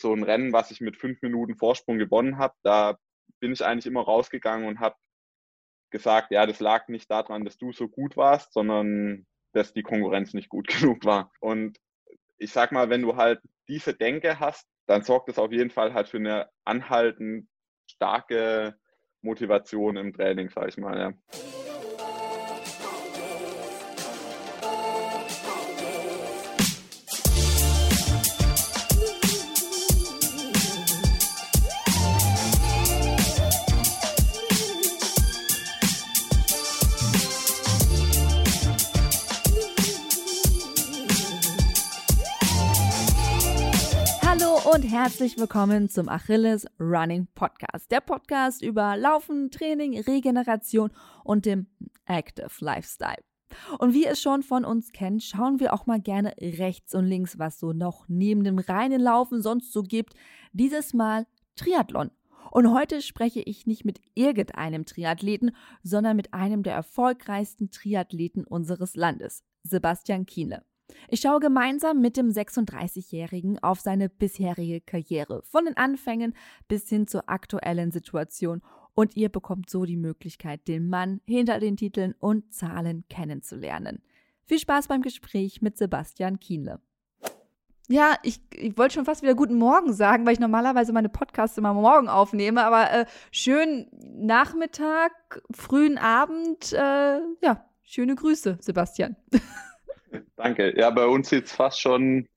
so ein Rennen, was ich mit fünf Minuten Vorsprung gewonnen habe, da bin ich eigentlich immer rausgegangen und habe gesagt, ja, das lag nicht daran, dass du so gut warst, sondern dass die Konkurrenz nicht gut genug war. Und ich sag mal, wenn du halt diese Denke hast, dann sorgt das auf jeden Fall halt für eine anhaltend starke Motivation im Training, sag ich mal. Ja. Herzlich willkommen zum Achilles Running Podcast. Der Podcast über Laufen, Training, Regeneration und dem Active Lifestyle. Und wie ihr es schon von uns kennt, schauen wir auch mal gerne rechts und links, was so noch neben dem reinen Laufen sonst so gibt. Dieses Mal Triathlon. Und heute spreche ich nicht mit irgendeinem Triathleten, sondern mit einem der erfolgreichsten Triathleten unseres Landes, Sebastian Kienle. Ich schaue gemeinsam mit dem 36-Jährigen auf seine bisherige Karriere, von den Anfängen bis hin zur aktuellen Situation und ihr bekommt so die Möglichkeit, den Mann hinter den Titeln und Zahlen kennenzulernen. Viel Spaß beim Gespräch mit Sebastian Kienle. Ja, ich, ich wollte schon fast wieder guten Morgen sagen, weil ich normalerweise meine Podcasts immer morgen aufnehme, aber äh, schönen Nachmittag, frühen Abend, äh, ja, schöne Grüße, Sebastian. Danke. Ja, bei uns sieht es fast schon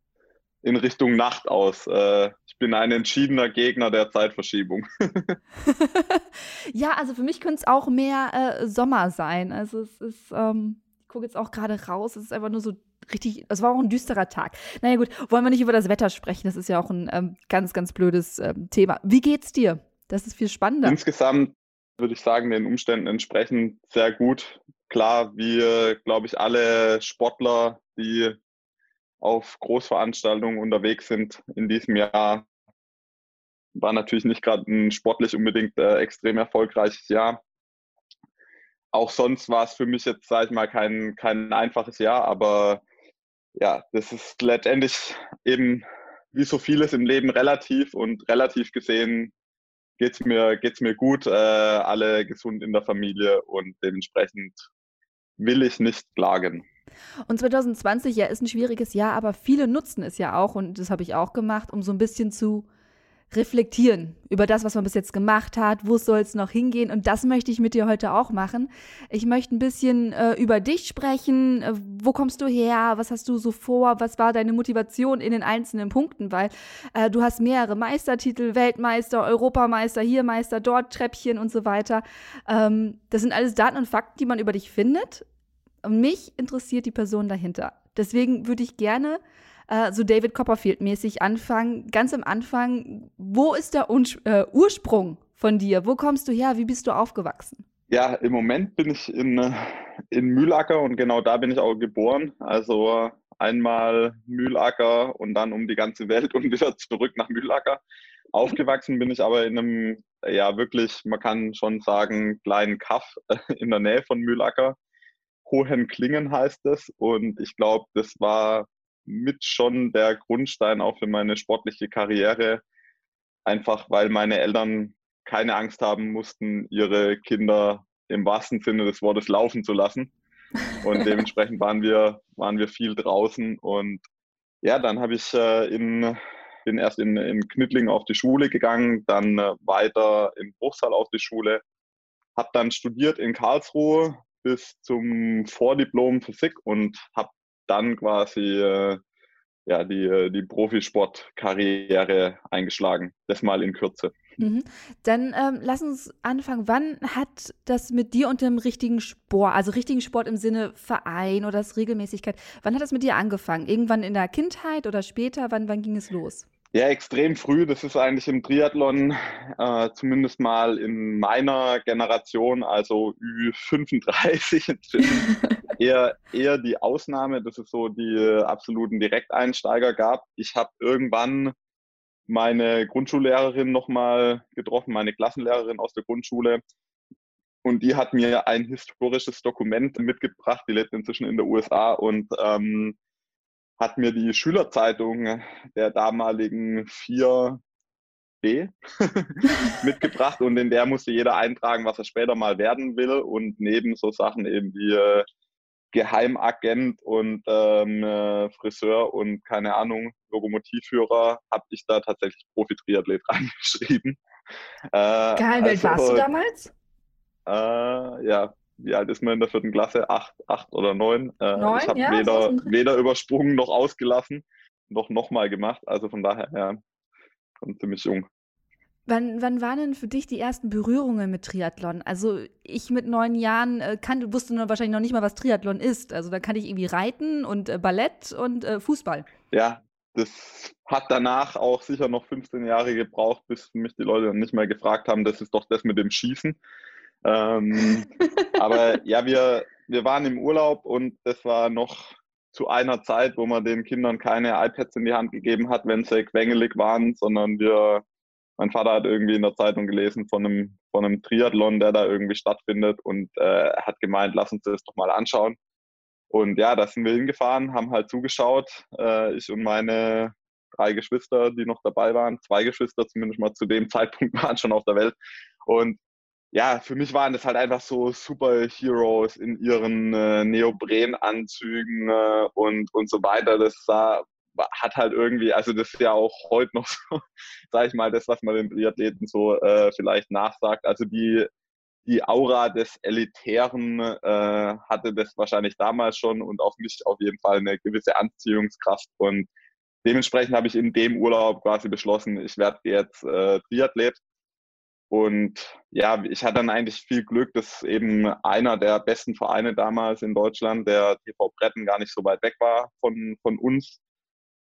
in Richtung Nacht aus. Äh, ich bin ein entschiedener Gegner der Zeitverschiebung. ja, also für mich könnte es auch mehr äh, Sommer sein. Also es ist, ähm, ich gucke jetzt auch gerade raus, es ist einfach nur so richtig, es war auch ein düsterer Tag. Naja gut, wollen wir nicht über das Wetter sprechen, das ist ja auch ein ähm, ganz, ganz blödes ähm, Thema. Wie geht's dir? Das ist viel spannender. Insgesamt würde ich sagen, den Umständen entsprechend sehr gut klar, wie, glaube ich, alle Sportler, die auf Großveranstaltungen unterwegs sind in diesem Jahr, war natürlich nicht gerade ein sportlich unbedingt äh, extrem erfolgreiches Jahr. Auch sonst war es für mich jetzt, sage ich mal, kein, kein einfaches Jahr, aber ja, das ist letztendlich eben wie so vieles im Leben relativ und relativ gesehen geht es mir, geht's mir gut, äh, alle gesund in der Familie und dementsprechend will ich nicht klagen. Und 2020 ja ist ein schwieriges Jahr, aber viele nutzen es ja auch und das habe ich auch gemacht, um so ein bisschen zu reflektieren über das, was man bis jetzt gemacht hat, wo soll es noch hingehen und das möchte ich mit dir heute auch machen. Ich möchte ein bisschen äh, über dich sprechen, äh, wo kommst du her, was hast du so vor, was war deine Motivation in den einzelnen Punkten, weil äh, du hast mehrere Meistertitel, Weltmeister, Europameister, hier Meister, dort Treppchen und so weiter. Ähm, das sind alles Daten und Fakten, die man über dich findet und mich interessiert die Person dahinter. Deswegen würde ich gerne äh, so David Copperfield-mäßig anfangen. Ganz am Anfang, wo ist der Un äh, Ursprung von dir? Wo kommst du her? Wie bist du aufgewachsen? Ja, im Moment bin ich in, äh, in Mühlacker und genau da bin ich auch geboren. Also einmal Mühlacker und dann um die ganze Welt und wieder zurück nach Mühlacker. Aufgewachsen bin ich aber in einem, ja wirklich, man kann schon sagen, kleinen Kaff in der Nähe von Mühlacker. Hohenklingen heißt es. Und ich glaube, das war mit schon der Grundstein auch für meine sportliche Karriere. Einfach weil meine Eltern keine Angst haben mussten, ihre Kinder im wahrsten Sinne des Wortes laufen zu lassen. Und dementsprechend waren wir, waren wir viel draußen. Und ja, dann habe ich äh, in, bin erst in, in Knittling auf die Schule gegangen, dann äh, weiter in Bruchsal auf die Schule, habe dann studiert in Karlsruhe, bis zum Vordiplom Physik und habe dann quasi äh, ja, die, äh, die Profisportkarriere eingeschlagen. Das mal in Kürze. Mhm. Dann ähm, lass uns anfangen. Wann hat das mit dir und dem richtigen Sport, also richtigen Sport im Sinne Verein oder das Regelmäßigkeit, wann hat das mit dir angefangen? Irgendwann in der Kindheit oder später? Wann, wann ging es los? Ja, extrem früh. Das ist eigentlich im Triathlon, äh, zumindest mal in meiner Generation, also Ü35 eher, eher die Ausnahme, dass es so die absoluten Direkteinsteiger gab. Ich habe irgendwann meine Grundschullehrerin nochmal getroffen, meine Klassenlehrerin aus der Grundschule. Und die hat mir ein historisches Dokument mitgebracht, die lebt inzwischen in der USA und ähm, hat mir die Schülerzeitung der damaligen 4B mitgebracht und in der musste jeder eintragen, was er später mal werden will und neben so Sachen eben wie äh, Geheimagent und ähm, äh, Friseur und keine Ahnung, Lokomotivführer, habe ich da tatsächlich Profi-Triathlet reingeschrieben. Äh, Geil, also, warst du damals? Äh, ja, wie alt ist man in der vierten Klasse? Acht, acht oder neun. Äh, neun ich habe ja, weder, weder übersprungen noch ausgelassen, noch nochmal gemacht. Also von daher, ja, schon ziemlich jung. Wann, wann waren denn für dich die ersten Berührungen mit Triathlon? Also ich mit neun Jahren äh, kann, wusste nur wahrscheinlich noch nicht mal, was Triathlon ist. Also da kann ich irgendwie Reiten und äh, Ballett und äh, Fußball. Ja, das hat danach auch sicher noch 15 Jahre gebraucht, bis mich die Leute nicht mehr gefragt haben, das ist doch das mit dem Schießen. Ähm, aber ja, wir, wir waren im Urlaub und das war noch zu einer Zeit, wo man den Kindern keine iPads in die Hand gegeben hat, wenn sie quengelig waren, sondern wir mein Vater hat irgendwie in der Zeitung gelesen von einem, von einem Triathlon, der da irgendwie stattfindet und äh, hat gemeint, lass uns das doch mal anschauen. Und ja, da sind wir hingefahren, haben halt zugeschaut. Äh, ich und meine drei Geschwister, die noch dabei waren, zwei Geschwister zumindest mal zu dem Zeitpunkt waren schon auf der Welt. Und ja, für mich waren das halt einfach so Superheroes in ihren äh, Neoprenanzügen äh, und, und so weiter. Das sah hat halt irgendwie, also das ist ja auch heute noch so, sag ich mal, das, was man den Triathleten so äh, vielleicht nachsagt. Also die, die Aura des Elitären äh, hatte das wahrscheinlich damals schon und auf mich auf jeden Fall eine gewisse Anziehungskraft. Und dementsprechend habe ich in dem Urlaub quasi beschlossen, ich werde jetzt äh, Triathlet. Und ja, ich hatte dann eigentlich viel Glück, dass eben einer der besten Vereine damals in Deutschland, der TV Bretten, gar nicht so weit weg war von, von uns.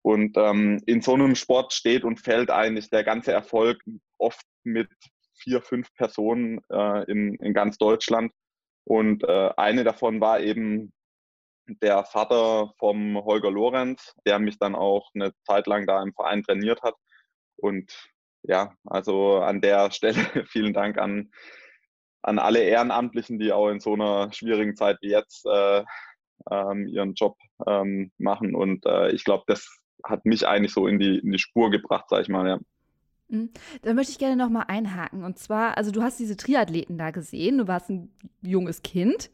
Und ähm, in so einem Sport steht und fällt eigentlich der ganze Erfolg oft mit vier, fünf Personen äh, in, in ganz Deutschland. Und äh, eine davon war eben der Vater vom Holger Lorenz, der mich dann auch eine Zeit lang da im Verein trainiert hat. Und ja, also an der Stelle vielen Dank an, an alle Ehrenamtlichen, die auch in so einer schwierigen Zeit wie jetzt äh, ähm, ihren Job ähm, machen. Und äh, ich glaube, das hat mich eigentlich so in die, in die Spur gebracht, sag ich mal, ja. Mhm. Da möchte ich gerne nochmal einhaken. Und zwar, also du hast diese Triathleten da gesehen, du warst ein junges Kind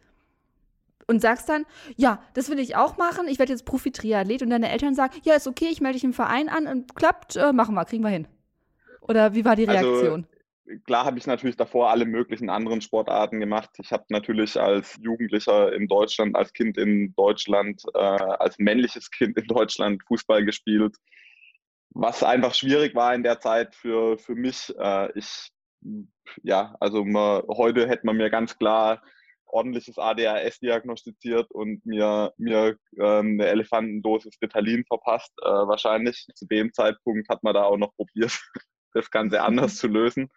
und sagst dann, ja, das will ich auch machen, ich werde jetzt Profi-Triathlet und deine Eltern sagen, ja, ist okay, ich melde dich im Verein an und klappt, äh, machen wir, kriegen wir hin. Oder wie war die also, Reaktion? Klar habe ich natürlich davor alle möglichen anderen Sportarten gemacht. Ich habe natürlich als Jugendlicher in Deutschland, als Kind in Deutschland, äh, als männliches Kind in Deutschland Fußball gespielt. Was einfach schwierig war in der Zeit für, für mich. Äh, ich, ja, also man, heute hätte man mir ganz klar ordentliches ADHS diagnostiziert und mir, mir ähm, eine Elefantendosis Ritalin verpasst. Äh, wahrscheinlich zu dem Zeitpunkt hat man da auch noch probiert, das Ganze anders zu lösen.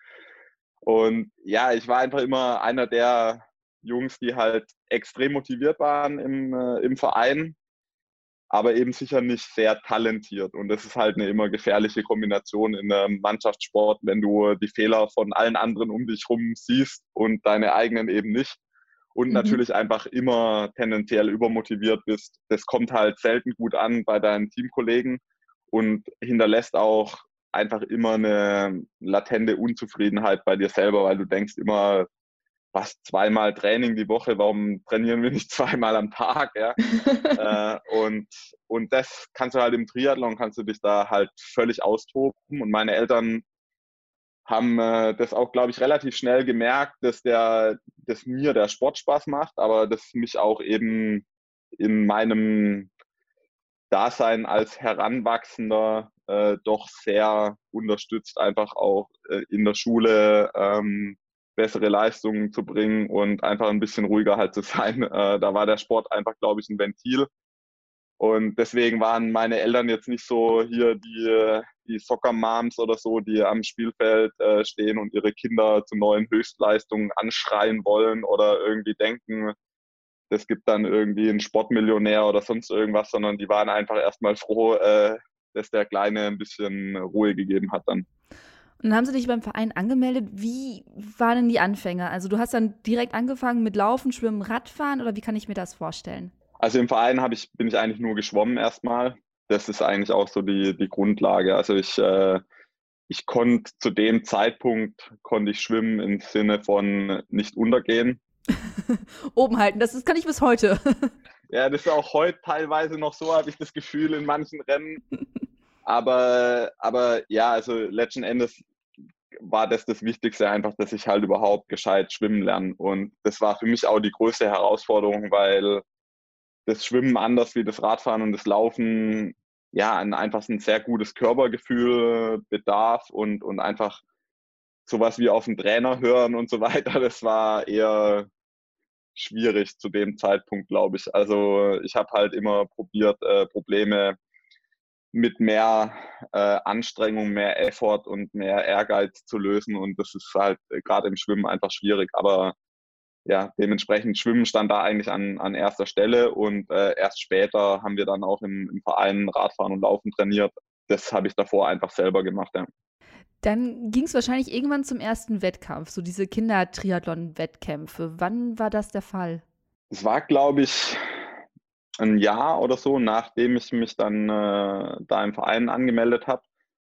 Und ja, ich war einfach immer einer der Jungs, die halt extrem motiviert waren im, äh, im Verein, aber eben sicher nicht sehr talentiert. Und das ist halt eine immer gefährliche Kombination in einem Mannschaftssport, wenn du die Fehler von allen anderen um dich rum siehst und deine eigenen eben nicht. Und mhm. natürlich einfach immer tendenziell übermotiviert bist. Das kommt halt selten gut an bei deinen Teamkollegen und hinterlässt auch einfach immer eine latente Unzufriedenheit bei dir selber, weil du denkst immer, was zweimal Training die Woche, warum trainieren wir nicht zweimal am Tag? Ja? äh, und, und das kannst du halt im Triathlon, kannst du dich da halt völlig austoben. Und meine Eltern haben äh, das auch, glaube ich, relativ schnell gemerkt, dass, der, dass mir der Sport Spaß macht, aber dass mich auch eben in meinem Dasein als Heranwachsender äh, doch sehr unterstützt, einfach auch äh, in der Schule ähm, bessere Leistungen zu bringen und einfach ein bisschen ruhiger halt zu sein. Äh, da war der Sport einfach, glaube ich, ein Ventil. Und deswegen waren meine Eltern jetzt nicht so hier die, die Soccer-Moms oder so, die am Spielfeld äh, stehen und ihre Kinder zu neuen Höchstleistungen anschreien wollen oder irgendwie denken, es gibt dann irgendwie einen Sportmillionär oder sonst irgendwas, sondern die waren einfach erstmal froh, äh, dass der Kleine ein bisschen Ruhe gegeben hat dann. Und dann haben sie dich beim Verein angemeldet. Wie waren denn die Anfänge? Also du hast dann direkt angefangen mit Laufen, Schwimmen, Radfahren oder wie kann ich mir das vorstellen? Also im Verein ich, bin ich eigentlich nur geschwommen erstmal. das ist eigentlich auch so die, die Grundlage. Also ich, äh, ich konnte zu dem Zeitpunkt, konnte ich schwimmen im Sinne von nicht untergehen. Oben halten, das, das kann ich bis heute. ja, das ist auch heute teilweise noch so, habe ich das Gefühl in manchen Rennen. Aber, aber ja, also letzten Endes war das das Wichtigste einfach, dass ich halt überhaupt gescheit schwimmen lerne. Und das war für mich auch die größte Herausforderung, weil das Schwimmen anders wie das Radfahren und das Laufen ja ein, einfach ein sehr gutes Körpergefühl bedarf und, und einfach sowas wie auf den Trainer hören und so weiter, das war eher schwierig zu dem Zeitpunkt, glaube ich. Also ich habe halt immer probiert, äh, Probleme mit mehr äh, Anstrengung, mehr Effort und mehr Ehrgeiz zu lösen. Und das ist halt äh, gerade im Schwimmen einfach schwierig. Aber ja, dementsprechend Schwimmen stand da eigentlich an, an erster Stelle und äh, erst später haben wir dann auch im, im Verein Radfahren und Laufen trainiert. Das habe ich davor einfach selber gemacht. Ja. Dann ging es wahrscheinlich irgendwann zum ersten Wettkampf, so diese Kindertriathlon-Wettkämpfe. Wann war das der Fall? Es war, glaube ich, ein Jahr oder so, nachdem ich mich dann äh, da im Verein angemeldet habe.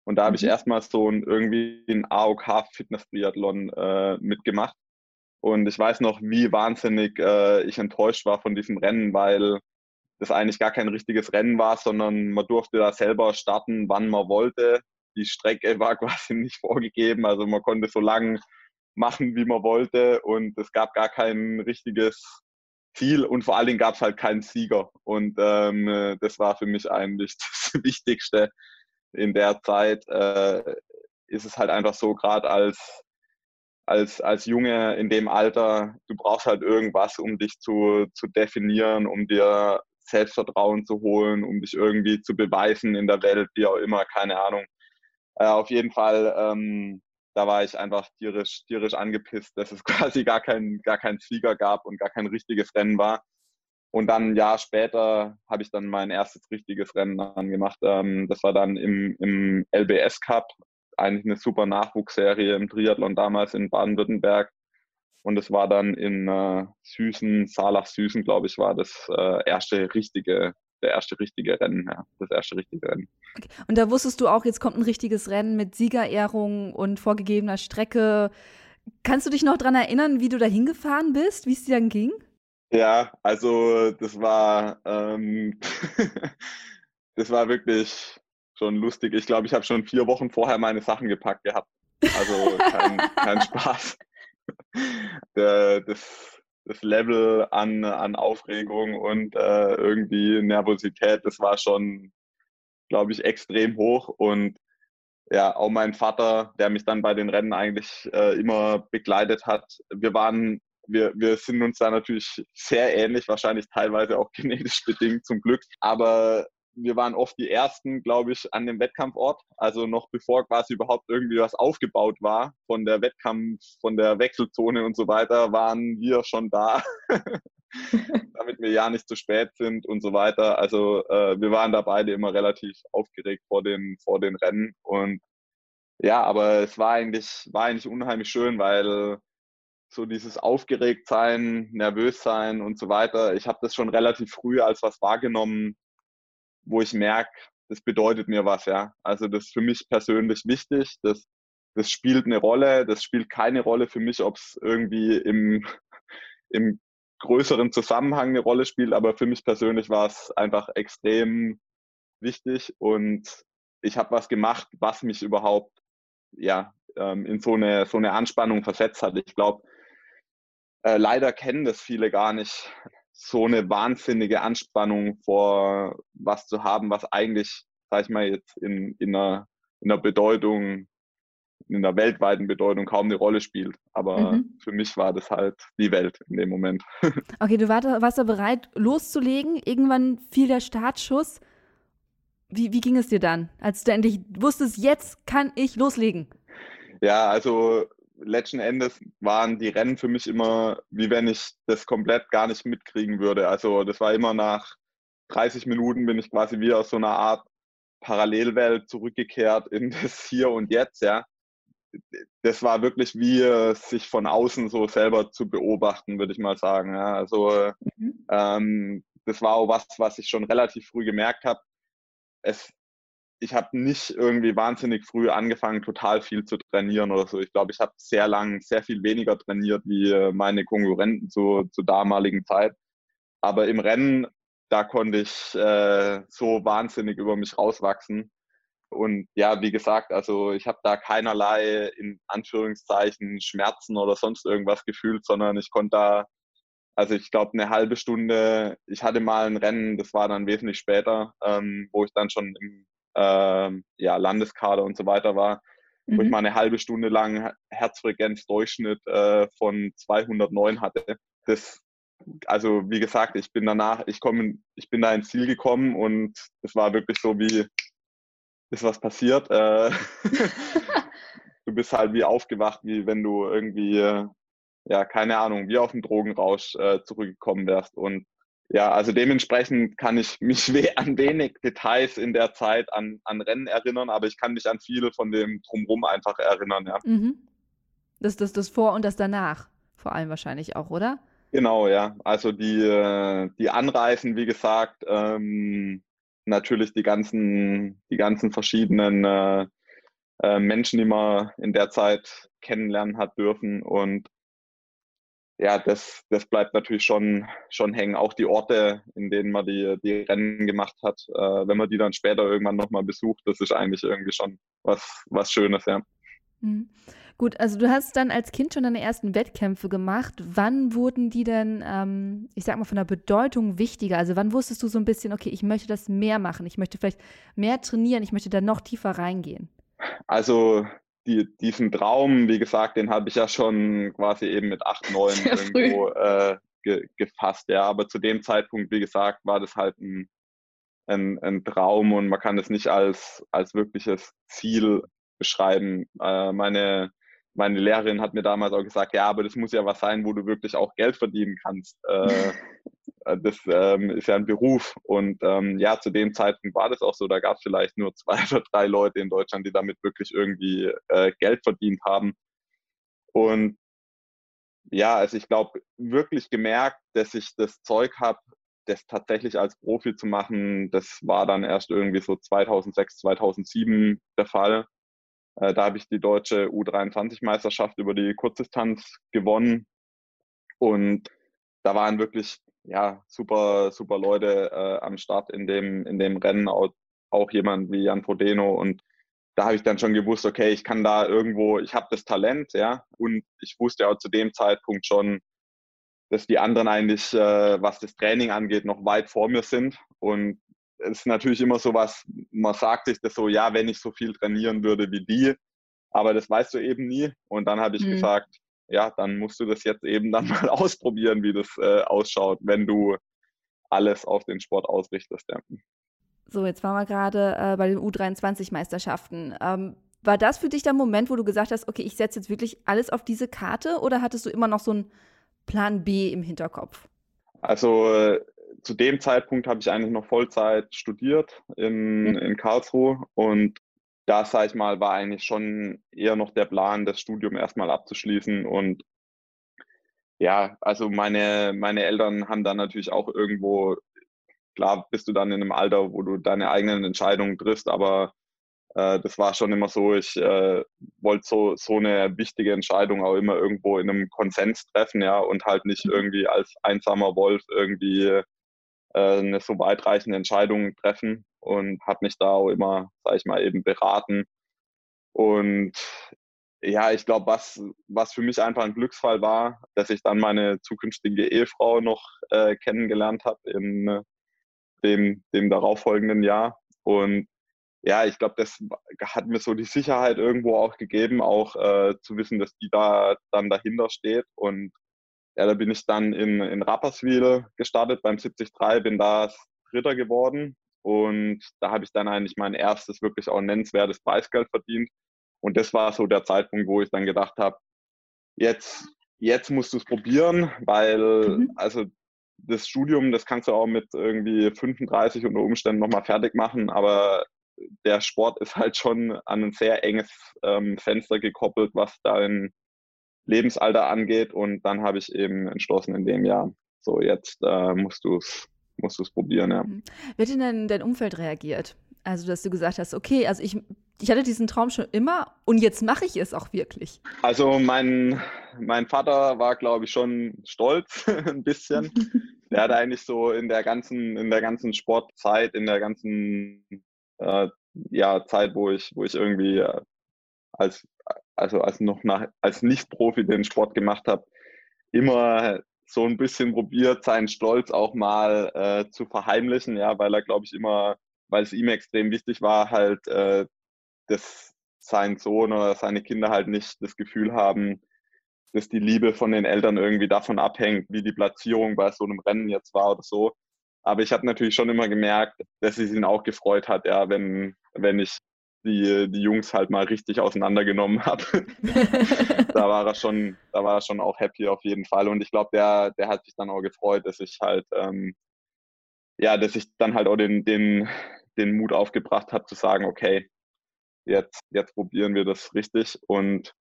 Und da habe ich mhm. erstmal so ein, irgendwie ein AOK-Fitness-Triathlon äh, mitgemacht. Und ich weiß noch, wie wahnsinnig äh, ich enttäuscht war von diesem Rennen, weil das eigentlich gar kein richtiges Rennen war, sondern man durfte da selber starten, wann man wollte. Die Strecke war quasi nicht vorgegeben, also man konnte so lang machen, wie man wollte und es gab gar kein richtiges Ziel und vor allen Dingen gab es halt keinen Sieger. Und ähm, das war für mich eigentlich das Wichtigste in der Zeit. Äh, ist es halt einfach so, gerade als, als, als Junge in dem Alter, du brauchst halt irgendwas, um dich zu, zu definieren, um dir Selbstvertrauen zu holen, um dich irgendwie zu beweisen in der Welt, wie auch immer, keine Ahnung. Äh, auf jeden Fall ähm, da war ich einfach tierisch, tierisch angepisst, dass es quasi gar keinen gar kein Sieger gab und gar kein richtiges Rennen war. Und dann ein Jahr später habe ich dann mein erstes richtiges Rennen dann gemacht. Ähm, das war dann im, im LBS Cup, eigentlich eine super Nachwuchsserie im Triathlon damals in Baden-Württemberg. Und es war dann in äh, Süßen, Salach-Süßen, glaube ich, war das äh, erste richtige der erste richtige Rennen, ja, das erste richtige Rennen. Okay. Und da wusstest du auch, jetzt kommt ein richtiges Rennen mit Siegerehrung und vorgegebener Strecke. Kannst du dich noch daran erinnern, wie du da hingefahren bist, wie es dir dann ging? Ja, also das war, ähm, das war wirklich schon lustig. Ich glaube, ich habe schon vier Wochen vorher meine Sachen gepackt gehabt. Also kein, kein Spaß. Der, das, das Level an, an Aufregung und äh, irgendwie Nervosität, das war schon, glaube ich, extrem hoch. Und ja, auch mein Vater, der mich dann bei den Rennen eigentlich äh, immer begleitet hat, wir waren, wir, wir sind uns da natürlich sehr ähnlich, wahrscheinlich teilweise auch genetisch bedingt zum Glück. Aber wir waren oft die Ersten, glaube ich, an dem Wettkampfort. Also noch bevor quasi überhaupt irgendwie was aufgebaut war von der Wettkampf, von der Wechselzone und so weiter, waren wir schon da, damit wir ja nicht zu spät sind und so weiter. Also äh, wir waren da beide immer relativ aufgeregt vor den, vor den Rennen. Und ja, aber es war eigentlich, war eigentlich unheimlich schön, weil so dieses aufgeregt sein, nervös sein und so weiter. Ich habe das schon relativ früh als was wahrgenommen, wo ich merke, das bedeutet mir was, ja. Also das ist für mich persönlich wichtig, das, das spielt eine Rolle, das spielt keine Rolle für mich, ob es irgendwie im, im größeren Zusammenhang eine Rolle spielt, aber für mich persönlich war es einfach extrem wichtig und ich habe was gemacht, was mich überhaupt ja ähm, in so eine so eine Anspannung versetzt hat. Ich glaube, äh, leider kennen das viele gar nicht, so eine wahnsinnige Anspannung vor was zu haben, was eigentlich, sag ich mal, jetzt in, in, einer, in einer Bedeutung, in einer weltweiten Bedeutung kaum eine Rolle spielt. Aber mhm. für mich war das halt die Welt in dem Moment. Okay, du warst da bereit, loszulegen. Irgendwann fiel der Startschuss. Wie, wie ging es dir dann, als du endlich wusstest, jetzt kann ich loslegen? Ja, also letzten Endes waren die Rennen für mich immer, wie wenn ich das komplett gar nicht mitkriegen würde. Also das war immer nach 30 Minuten bin ich quasi wie aus so einer Art Parallelwelt zurückgekehrt in das Hier und Jetzt, ja. Das war wirklich wie äh, sich von außen so selber zu beobachten, würde ich mal sagen. Ja. Also mhm. ähm, das war auch was, was ich schon relativ früh gemerkt habe. es, ich habe nicht irgendwie wahnsinnig früh angefangen, total viel zu trainieren oder so. Ich glaube, ich habe sehr lang, sehr viel weniger trainiert wie äh, meine Konkurrenten zu, zur damaligen Zeit. Aber im Rennen, da konnte ich äh, so wahnsinnig über mich rauswachsen. Und ja, wie gesagt, also ich habe da keinerlei in Anführungszeichen Schmerzen oder sonst irgendwas gefühlt, sondern ich konnte da, also ich glaube eine halbe Stunde, ich hatte mal ein Rennen, das war dann wesentlich später, ähm, wo ich dann schon im ähm, ja, Landeskader und so weiter war, mhm. wo ich mhm. mal eine halbe Stunde lang Herzfrequenzdurchschnitt äh, von 209 hatte. Das, also wie gesagt, ich bin danach, ich komme, ich bin da ins Ziel gekommen und es war wirklich so wie, ist was passiert. Äh, du bist halt wie aufgewacht, wie wenn du irgendwie, äh, ja, keine Ahnung, wie auf dem Drogenrausch äh, zurückgekommen wärst. Und ja, also dementsprechend kann ich mich we an wenig Details in der Zeit an, an Rennen erinnern, aber ich kann mich an viele von dem Drumrum einfach erinnern, ja. Mhm. Das, das, das Vor- und das Danach vor allem wahrscheinlich auch, oder? Genau, ja. Also die, äh, die Anreisen, wie gesagt, ähm, natürlich die ganzen, die ganzen verschiedenen äh, äh, Menschen, die man in der Zeit kennenlernen hat dürfen. Und ja, das, das bleibt natürlich schon, schon hängen. Auch die Orte, in denen man die, die Rennen gemacht hat, äh, wenn man die dann später irgendwann nochmal besucht, das ist eigentlich irgendwie schon was, was Schönes, ja. Mhm. Gut, also du hast dann als Kind schon deine ersten Wettkämpfe gemacht. Wann wurden die denn, ähm, ich sag mal, von der Bedeutung wichtiger? Also wann wusstest du so ein bisschen, okay, ich möchte das mehr machen, ich möchte vielleicht mehr trainieren, ich möchte da noch tiefer reingehen? Also die, diesen Traum, wie gesagt, den habe ich ja schon quasi eben mit acht, neun irgendwo äh, ge, gefasst. Ja, aber zu dem Zeitpunkt, wie gesagt, war das halt ein, ein, ein Traum und man kann es nicht als, als wirkliches Ziel beschreiben. Äh, meine meine Lehrerin hat mir damals auch gesagt, ja, aber das muss ja was sein, wo du wirklich auch Geld verdienen kannst. Äh, das ähm, ist ja ein Beruf. Und ähm, ja, zu dem Zeitpunkt war das auch so. Da gab es vielleicht nur zwei oder drei Leute in Deutschland, die damit wirklich irgendwie äh, Geld verdient haben. Und ja, also ich glaube, wirklich gemerkt, dass ich das Zeug habe, das tatsächlich als Profi zu machen, das war dann erst irgendwie so 2006, 2007 der Fall. Äh, da habe ich die deutsche U23-Meisterschaft über die Kurzdistanz gewonnen. Und da waren wirklich ja, super, super Leute äh, am Start in dem, in dem Rennen, auch, auch jemand wie Jan Frodeno. Und da habe ich dann schon gewusst, okay, ich kann da irgendwo, ich habe das Talent, ja, und ich wusste auch zu dem Zeitpunkt schon, dass die anderen eigentlich, äh, was das Training angeht, noch weit vor mir sind. Und es ist natürlich immer so was, man sagt sich das so, ja, wenn ich so viel trainieren würde wie die, aber das weißt du eben nie. Und dann habe ich mhm. gesagt, ja, dann musst du das jetzt eben dann mal ausprobieren, wie das äh, ausschaut, wenn du alles auf den Sport ausrichtest. Ja. So, jetzt waren wir gerade äh, bei den U23-Meisterschaften. Ähm, war das für dich der Moment, wo du gesagt hast, okay, ich setze jetzt wirklich alles auf diese Karte oder hattest du immer noch so einen Plan B im Hinterkopf? Also äh, zu dem Zeitpunkt habe ich eigentlich noch Vollzeit studiert in, mhm. in Karlsruhe und da, sage ich mal, war eigentlich schon eher noch der Plan, das Studium erstmal abzuschließen und ja, also meine, meine Eltern haben dann natürlich auch irgendwo, klar bist du dann in einem Alter, wo du deine eigenen Entscheidungen triffst, aber äh, das war schon immer so, ich äh, wollte so, so eine wichtige Entscheidung auch immer irgendwo in einem Konsens treffen, ja, und halt nicht mhm. irgendwie als einsamer Wolf irgendwie eine so weitreichende Entscheidung treffen und habe mich da auch immer, sage ich mal, eben beraten. Und ja, ich glaube, was, was für mich einfach ein Glücksfall war, dass ich dann meine zukünftige Ehefrau noch äh, kennengelernt habe in äh, dem, dem darauffolgenden Jahr. Und ja, ich glaube, das hat mir so die Sicherheit irgendwo auch gegeben, auch äh, zu wissen, dass die da dann dahinter steht. Und ja, da bin ich dann in, in Rapperswil gestartet beim 73, bin da Dritter geworden und da habe ich dann eigentlich mein erstes wirklich auch nennenswertes Preisgeld verdient. Und das war so der Zeitpunkt, wo ich dann gedacht habe, jetzt, jetzt musst du es probieren, weil mhm. also das Studium, das kannst du auch mit irgendwie 35 unter Umständen nochmal fertig machen, aber der Sport ist halt schon an ein sehr enges ähm, Fenster gekoppelt, was dein Lebensalter angeht. Und dann habe ich eben entschlossen in dem Jahr, so jetzt äh, musst du es musst du es probieren, ja. Mhm. Wie hat denn dein Umfeld reagiert? Also, dass du gesagt hast, okay, also ich, ich hatte diesen Traum schon immer und jetzt mache ich es auch wirklich. Also mein, mein Vater war, glaube ich, schon stolz ein bisschen. Der hat eigentlich so in der ganzen, in der ganzen Sportzeit, in der ganzen äh, ja, Zeit, wo ich, wo ich irgendwie äh, als, also als noch nach, als Nicht-Profi den Sport gemacht habe, immer so ein bisschen probiert, seinen Stolz auch mal äh, zu verheimlichen, ja, weil er, glaube ich, immer, weil es ihm extrem wichtig war, halt, äh, dass sein Sohn oder seine Kinder halt nicht das Gefühl haben, dass die Liebe von den Eltern irgendwie davon abhängt, wie die Platzierung bei so einem Rennen jetzt war oder so. Aber ich habe natürlich schon immer gemerkt, dass es ihn auch gefreut hat, ja, wenn, wenn ich die, die Jungs halt mal richtig auseinandergenommen habe. da war er schon, da war er schon auch happy auf jeden Fall. Und ich glaube, der, der hat sich dann auch gefreut, dass ich halt, ähm, ja, dass ich dann halt auch den, den, den Mut aufgebracht habe zu sagen, okay, jetzt, jetzt probieren wir das richtig. Und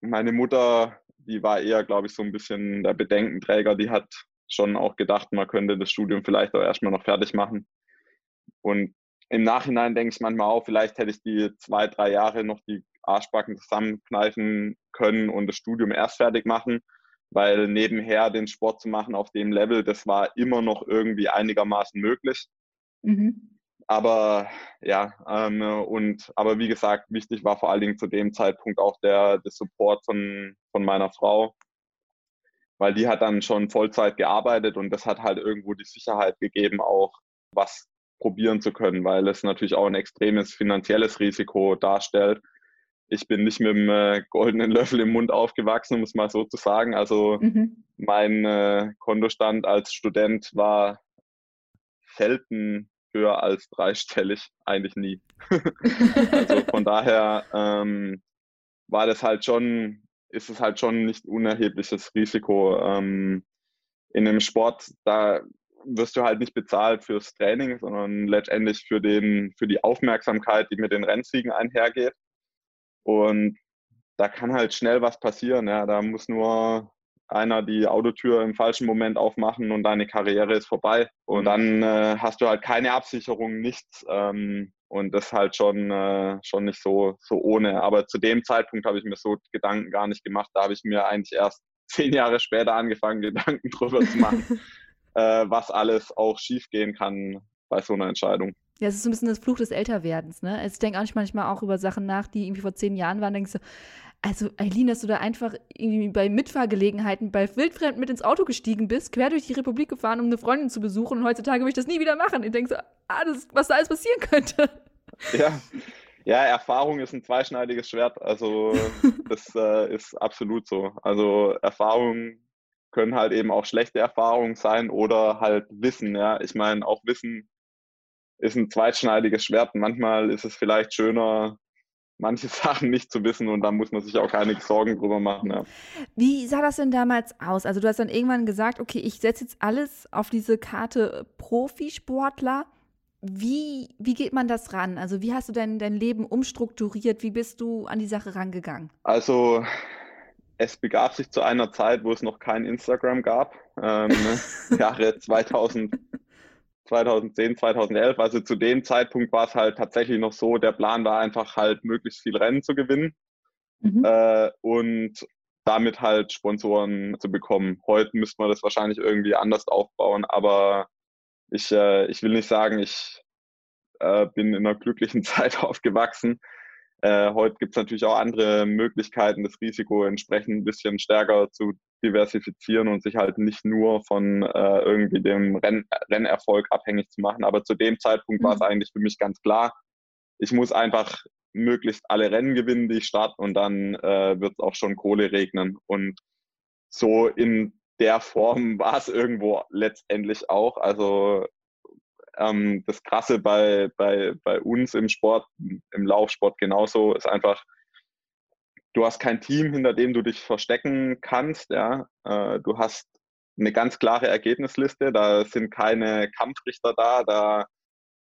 meine Mutter, die war eher, glaube ich, so ein bisschen der Bedenkenträger, die hat schon auch gedacht, man könnte das Studium vielleicht auch erstmal noch fertig machen. Und im Nachhinein denke ich manchmal auch, vielleicht hätte ich die zwei, drei Jahre noch die Arschbacken zusammenkneifen können und das Studium erst fertig machen, weil nebenher den Sport zu machen auf dem Level, das war immer noch irgendwie einigermaßen möglich. Mhm. Aber ja, ähm, und aber wie gesagt, wichtig war vor allen Dingen zu dem Zeitpunkt auch der, der Support von, von meiner Frau, weil die hat dann schon Vollzeit gearbeitet und das hat halt irgendwo die Sicherheit gegeben, auch was probieren zu können, weil es natürlich auch ein extremes finanzielles Risiko darstellt. Ich bin nicht mit dem äh, goldenen Löffel im Mund aufgewachsen, um es mal so zu sagen. Also mhm. mein äh, Kontostand als Student war selten höher als dreistellig, eigentlich nie. also von daher ähm, war das halt schon, ist es halt schon nicht unerhebliches Risiko. Ähm, in einem Sport, da wirst du halt nicht bezahlt fürs Training, sondern letztendlich für, den, für die Aufmerksamkeit, die mit den Rennsiegen einhergeht. Und da kann halt schnell was passieren. Ja. Da muss nur einer die Autotür im falschen Moment aufmachen und deine Karriere ist vorbei. Und dann äh, hast du halt keine Absicherung, nichts. Ähm, und das halt schon, äh, schon nicht so, so ohne. Aber zu dem Zeitpunkt habe ich mir so Gedanken gar nicht gemacht. Da habe ich mir eigentlich erst zehn Jahre später angefangen, Gedanken drüber zu machen. Äh, was alles auch schiefgehen kann bei so einer Entscheidung. Ja, es ist so ein bisschen das Fluch des Älterwerdens, ne? Also ich denke auch manchmal auch über Sachen nach, die irgendwie vor zehn Jahren waren, denkst du, also Eileen, dass du da einfach irgendwie bei Mitfahrgelegenheiten bei Wildfremden mit ins Auto gestiegen bist, quer durch die Republik gefahren, um eine Freundin zu besuchen und heutzutage will ich das nie wieder machen. Ich denke so, ah, das, was da alles passieren könnte. Ja. Ja, Erfahrung ist ein zweischneidiges Schwert. Also das äh, ist absolut so. Also Erfahrung können halt eben auch schlechte Erfahrungen sein oder halt Wissen. Ja, ich meine, auch Wissen ist ein zweitschneidiges Schwert. Manchmal ist es vielleicht schöner, manche Sachen nicht zu wissen und da muss man sich auch keine Sorgen drüber machen. Ja. Wie sah das denn damals aus? Also du hast dann irgendwann gesagt, okay, ich setze jetzt alles auf diese Karte Profisportler. Wie, wie geht man das ran? Also wie hast du denn dein Leben umstrukturiert? Wie bist du an die Sache rangegangen? Also es begab sich zu einer Zeit, wo es noch kein Instagram gab, ähm, Jahre 2000, 2010, 2011. Also zu dem Zeitpunkt war es halt tatsächlich noch so, der Plan war einfach halt möglichst viel Rennen zu gewinnen mhm. äh, und damit halt Sponsoren zu bekommen. Heute müsste man das wahrscheinlich irgendwie anders aufbauen, aber ich, äh, ich will nicht sagen, ich äh, bin in einer glücklichen Zeit aufgewachsen. Äh, heute gibt es natürlich auch andere Möglichkeiten, das Risiko entsprechend ein bisschen stärker zu diversifizieren und sich halt nicht nur von äh, irgendwie dem Renn Rennerfolg abhängig zu machen. Aber zu dem Zeitpunkt mhm. war es eigentlich für mich ganz klar, ich muss einfach möglichst alle Rennen gewinnen, die ich starte und dann äh, wird es auch schon Kohle regnen. Und so in der Form war es irgendwo letztendlich auch. Also ähm, das Krasse bei, bei, bei uns im Sport, im Laufsport genauso, ist einfach, du hast kein Team, hinter dem du dich verstecken kannst. Ja? Äh, du hast eine ganz klare Ergebnisliste, da sind keine Kampfrichter da, da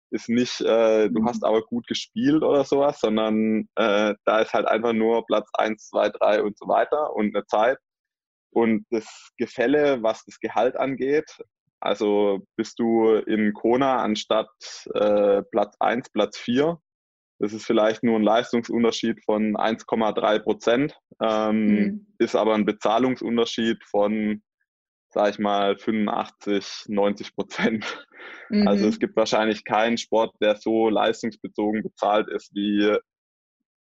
ist nicht, äh, du hast mhm. aber gut gespielt oder sowas, sondern äh, da ist halt einfach nur Platz 1, 2, 3 und so weiter und eine Zeit. Und das Gefälle, was das Gehalt angeht, Also bist du in Kona anstatt äh, Platz 1, Platz 4. Das ist vielleicht nur ein Leistungsunterschied von 1,3 Prozent, ähm, mhm. ist aber ein Bezahlungsunterschied von, sag ich mal, 85, 90 Prozent. Mhm. Also es gibt wahrscheinlich keinen Sport, der so leistungsbezogen bezahlt ist wie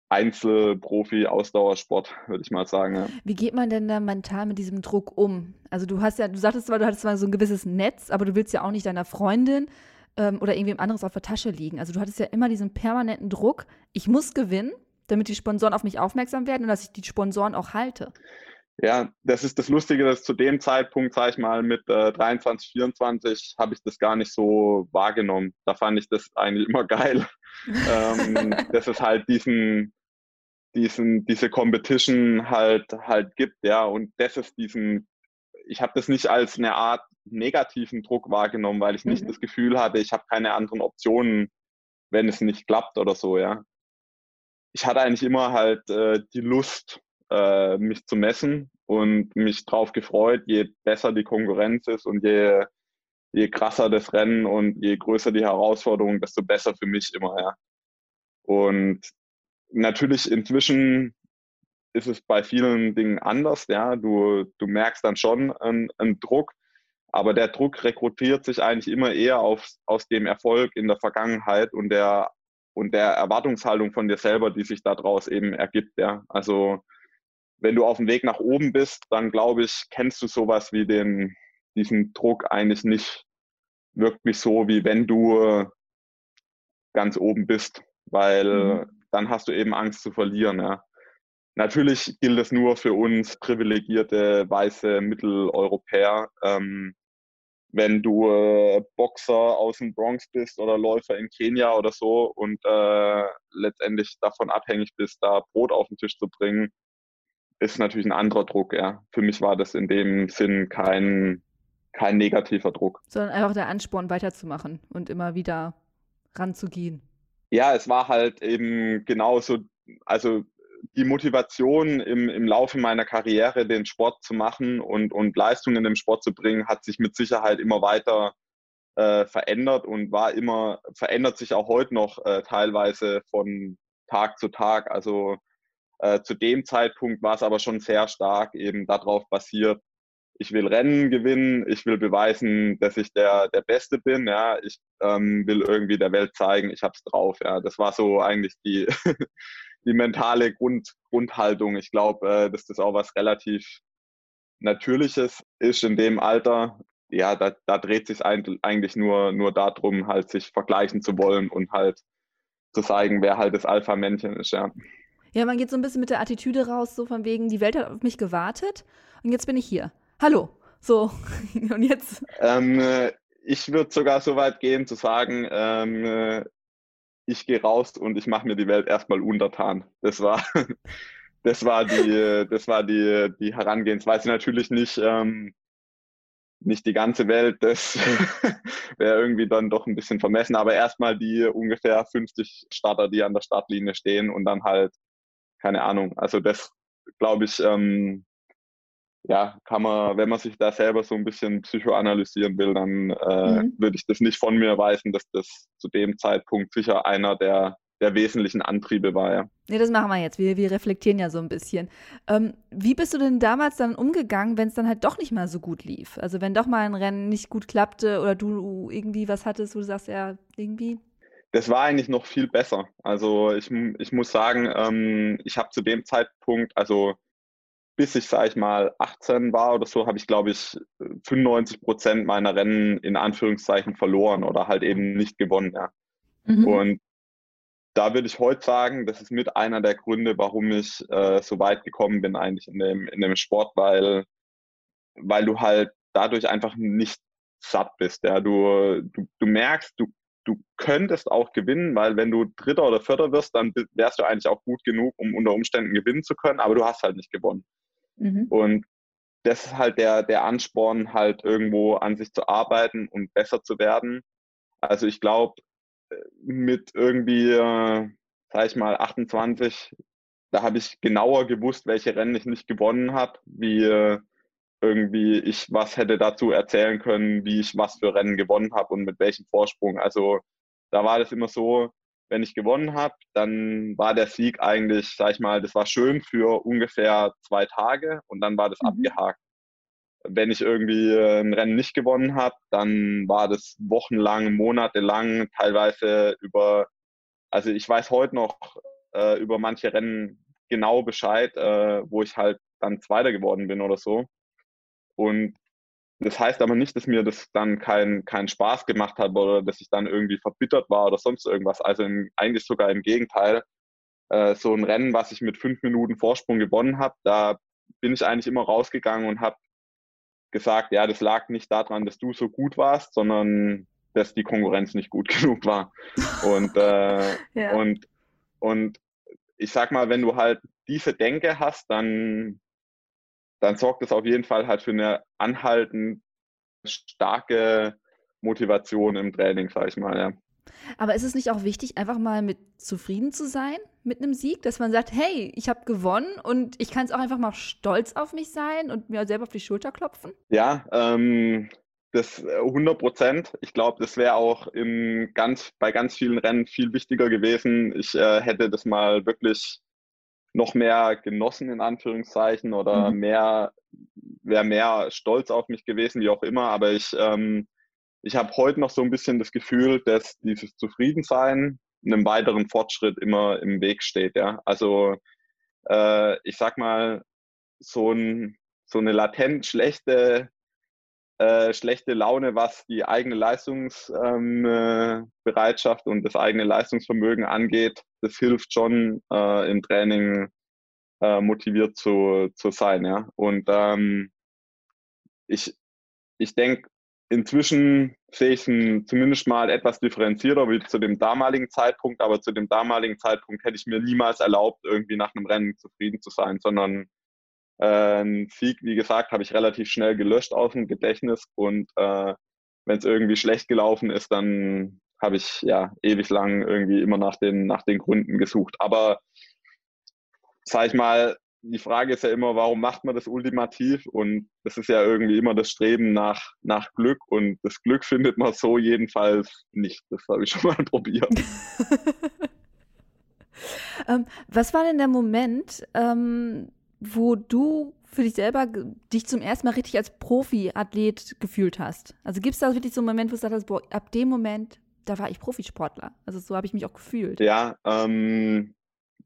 Einzelprofi-Ausdauersport, würde ich mal sagen. Ja. Wie geht man denn da mental mit diesem Druck um? Also du hast ja, du sagtest zwar, du hattest zwar so ein gewisses Netz, aber du willst ja auch nicht deiner Freundin ähm, oder irgendwem anderes auf der Tasche liegen. Also du hattest ja immer diesen permanenten Druck, ich muss gewinnen, damit die Sponsoren auf mich aufmerksam werden und dass ich die Sponsoren auch halte. Ja, das ist das Lustige, dass zu dem Zeitpunkt, sag ich mal, mit äh, 23, 24 habe ich das gar nicht so wahrgenommen. Da fand ich das eigentlich immer geil, ähm, dass es halt diesen, diesen, diese Competition halt halt gibt, ja, und das ist diesen, ich habe das nicht als eine Art negativen Druck wahrgenommen, weil ich nicht mhm. das Gefühl hatte, ich habe keine anderen Optionen, wenn es nicht klappt oder so, ja. Ich hatte eigentlich immer halt äh, die Lust, äh, mich zu messen und mich drauf gefreut, je besser die Konkurrenz ist und je, je krasser das Rennen und je größer die Herausforderung, desto besser für mich immer, ja. Und natürlich inzwischen ist es bei vielen Dingen anders, ja. Du, du merkst dann schon einen, einen Druck, aber der Druck rekrutiert sich eigentlich immer eher auf, aus dem Erfolg in der Vergangenheit und der und der Erwartungshaltung von dir selber, die sich daraus eben ergibt, ja. Also wenn du auf dem Weg nach oben bist, dann glaube ich, kennst du sowas wie den, diesen Druck eigentlich nicht wirklich so, wie wenn du ganz oben bist, weil mhm. dann hast du eben Angst zu verlieren. Ja. Natürlich gilt es nur für uns privilegierte weiße Mitteleuropäer. Ähm, wenn du äh, Boxer aus dem Bronx bist oder Läufer in Kenia oder so und äh, letztendlich davon abhängig bist, da Brot auf den Tisch zu bringen, ist natürlich ein anderer Druck, ja. Für mich war das in dem Sinn kein, kein negativer Druck. Sondern einfach der Ansporn, weiterzumachen und immer wieder ranzugehen. Ja, es war halt eben genauso, also die Motivation im, im Laufe meiner Karriere, den Sport zu machen und, und Leistungen im Sport zu bringen, hat sich mit Sicherheit immer weiter äh, verändert und war immer, verändert sich auch heute noch äh, teilweise von Tag zu Tag. Also äh, zu dem Zeitpunkt war es aber schon sehr stark eben darauf basiert, ich will Rennen gewinnen, ich will beweisen, dass ich der, der Beste bin, ja, ich ähm, will irgendwie der Welt zeigen, ich hab's drauf, ja. Das war so eigentlich die, die mentale Grund, Grundhaltung. Ich glaube, äh, dass das auch was relativ Natürliches ist in dem Alter. Ja, da, da dreht sich eigentlich nur, nur darum, halt sich vergleichen zu wollen und halt zu zeigen, wer halt das Alpha-Männchen ist, ja. Ja, man geht so ein bisschen mit der Attitüde raus, so von wegen, die Welt hat auf mich gewartet und jetzt bin ich hier. Hallo. So, und jetzt? Ähm, äh, ich würde sogar so weit gehen zu sagen, ähm, äh, ich gehe raus und ich mache mir die Welt erstmal untertan. Das war, das war die, das war die, die Herangehensweise. Natürlich nicht, ähm, nicht die ganze Welt, das wäre irgendwie dann doch ein bisschen vermessen, aber erstmal die ungefähr 50 Starter, die an der Startlinie stehen und dann halt keine Ahnung. Also das glaube ich, ähm, ja, kann man, wenn man sich da selber so ein bisschen psychoanalysieren will, dann äh, mhm. würde ich das nicht von mir weisen, dass das zu dem Zeitpunkt sicher einer der, der wesentlichen Antriebe war, ja. Nee, das machen wir jetzt. Wir, wir reflektieren ja so ein bisschen. Ähm, wie bist du denn damals dann umgegangen, wenn es dann halt doch nicht mal so gut lief? Also wenn doch mal ein Rennen nicht gut klappte oder du irgendwie was hattest, wo du sagst, ja, irgendwie das war eigentlich noch viel besser. Also ich, ich muss sagen, ähm, ich habe zu dem Zeitpunkt, also bis ich, sage ich mal, 18 war oder so, habe ich, glaube ich, 95 Prozent meiner Rennen in Anführungszeichen verloren oder halt eben nicht gewonnen. Ja. Mhm. Und da würde ich heute sagen, das ist mit einer der Gründe, warum ich äh, so weit gekommen bin eigentlich in dem, in dem Sport, weil, weil du halt dadurch einfach nicht satt bist. Ja. Du, du, du merkst, du du könntest auch gewinnen, weil wenn du Dritter oder Vierter wirst, dann wärst du eigentlich auch gut genug, um unter Umständen gewinnen zu können, aber du hast halt nicht gewonnen. Mhm. Und das ist halt der, der Ansporn, halt irgendwo an sich zu arbeiten und besser zu werden. Also ich glaube, mit irgendwie, äh, sag ich mal, 28, da habe ich genauer gewusst, welche Rennen ich nicht gewonnen habe, wie, irgendwie ich was hätte dazu erzählen können, wie ich was für Rennen gewonnen habe und mit welchem Vorsprung. Also da war das immer so, wenn ich gewonnen habe, dann war der Sieg eigentlich, sag ich mal, das war schön für ungefähr zwei Tage und dann war das mhm. abgehakt. Wenn ich irgendwie äh, ein Rennen nicht gewonnen habe, dann war das wochenlang, monatelang, teilweise über, also ich weiß heute noch äh, über manche Rennen genau Bescheid, äh, wo ich halt dann Zweiter geworden bin oder so. Und das heißt aber nicht, dass mir das dann keinen kein Spaß gemacht hat oder dass ich dann irgendwie verbittert war oder sonst irgendwas. Also im, eigentlich sogar im Gegenteil. Äh, so ein Rennen, was ich mit fünf Minuten Vorsprung gewonnen habe, da bin ich eigentlich immer rausgegangen und habe gesagt, ja, das lag nicht daran, dass du so gut warst, sondern dass die Konkurrenz nicht gut genug war. Und, äh, ja. und, und ich sag mal, wenn du halt diese Denke hast, dann dann sorgt es auf jeden Fall halt für eine anhaltend starke Motivation im Training, sag ich mal, ja. Aber ist es nicht auch wichtig, einfach mal mit zufrieden zu sein mit einem Sieg, dass man sagt, hey, ich habe gewonnen und ich kann es auch einfach mal stolz auf mich sein und mir selber auf die Schulter klopfen? Ja, ähm, das 100 äh, Prozent. Ich glaube, das wäre auch im ganz, bei ganz vielen Rennen viel wichtiger gewesen. Ich äh, hätte das mal wirklich noch mehr genossen, in Anführungszeichen, oder mhm. mehr, wäre mehr stolz auf mich gewesen, wie auch immer. Aber ich, ähm, ich habe heute noch so ein bisschen das Gefühl, dass dieses Zufriedensein einem weiteren Fortschritt immer im Weg steht. Ja? Also äh, ich sag mal, so, ein, so eine latent schlechte äh, schlechte Laune, was die eigene Leistungsbereitschaft ähm, äh, und das eigene Leistungsvermögen angeht, das hilft schon äh, im Training äh, motiviert zu, zu sein. Ja? Und ähm, ich, ich denke, inzwischen sehe ich es zumindest mal etwas differenzierter wie zu dem damaligen Zeitpunkt, aber zu dem damaligen Zeitpunkt hätte ich mir niemals erlaubt, irgendwie nach einem Rennen zufrieden zu sein, sondern ein Sieg, wie gesagt, habe ich relativ schnell gelöscht aus dem Gedächtnis und äh, wenn es irgendwie schlecht gelaufen ist, dann habe ich ja ewig lang irgendwie immer nach den, nach den Gründen gesucht. Aber sag ich mal, die Frage ist ja immer, warum macht man das ultimativ? Und das ist ja irgendwie immer das Streben nach, nach Glück. Und das Glück findet man so jedenfalls nicht. Das habe ich schon mal probiert. ähm, was war denn der Moment, ähm, wo du für dich selber dich zum ersten Mal richtig als Profi-Athlet gefühlt hast? Also gibt es da wirklich so einen Moment, wo du sagst, boah, ab dem Moment, da war ich Profisportler. Also so habe ich mich auch gefühlt. Ja, ähm,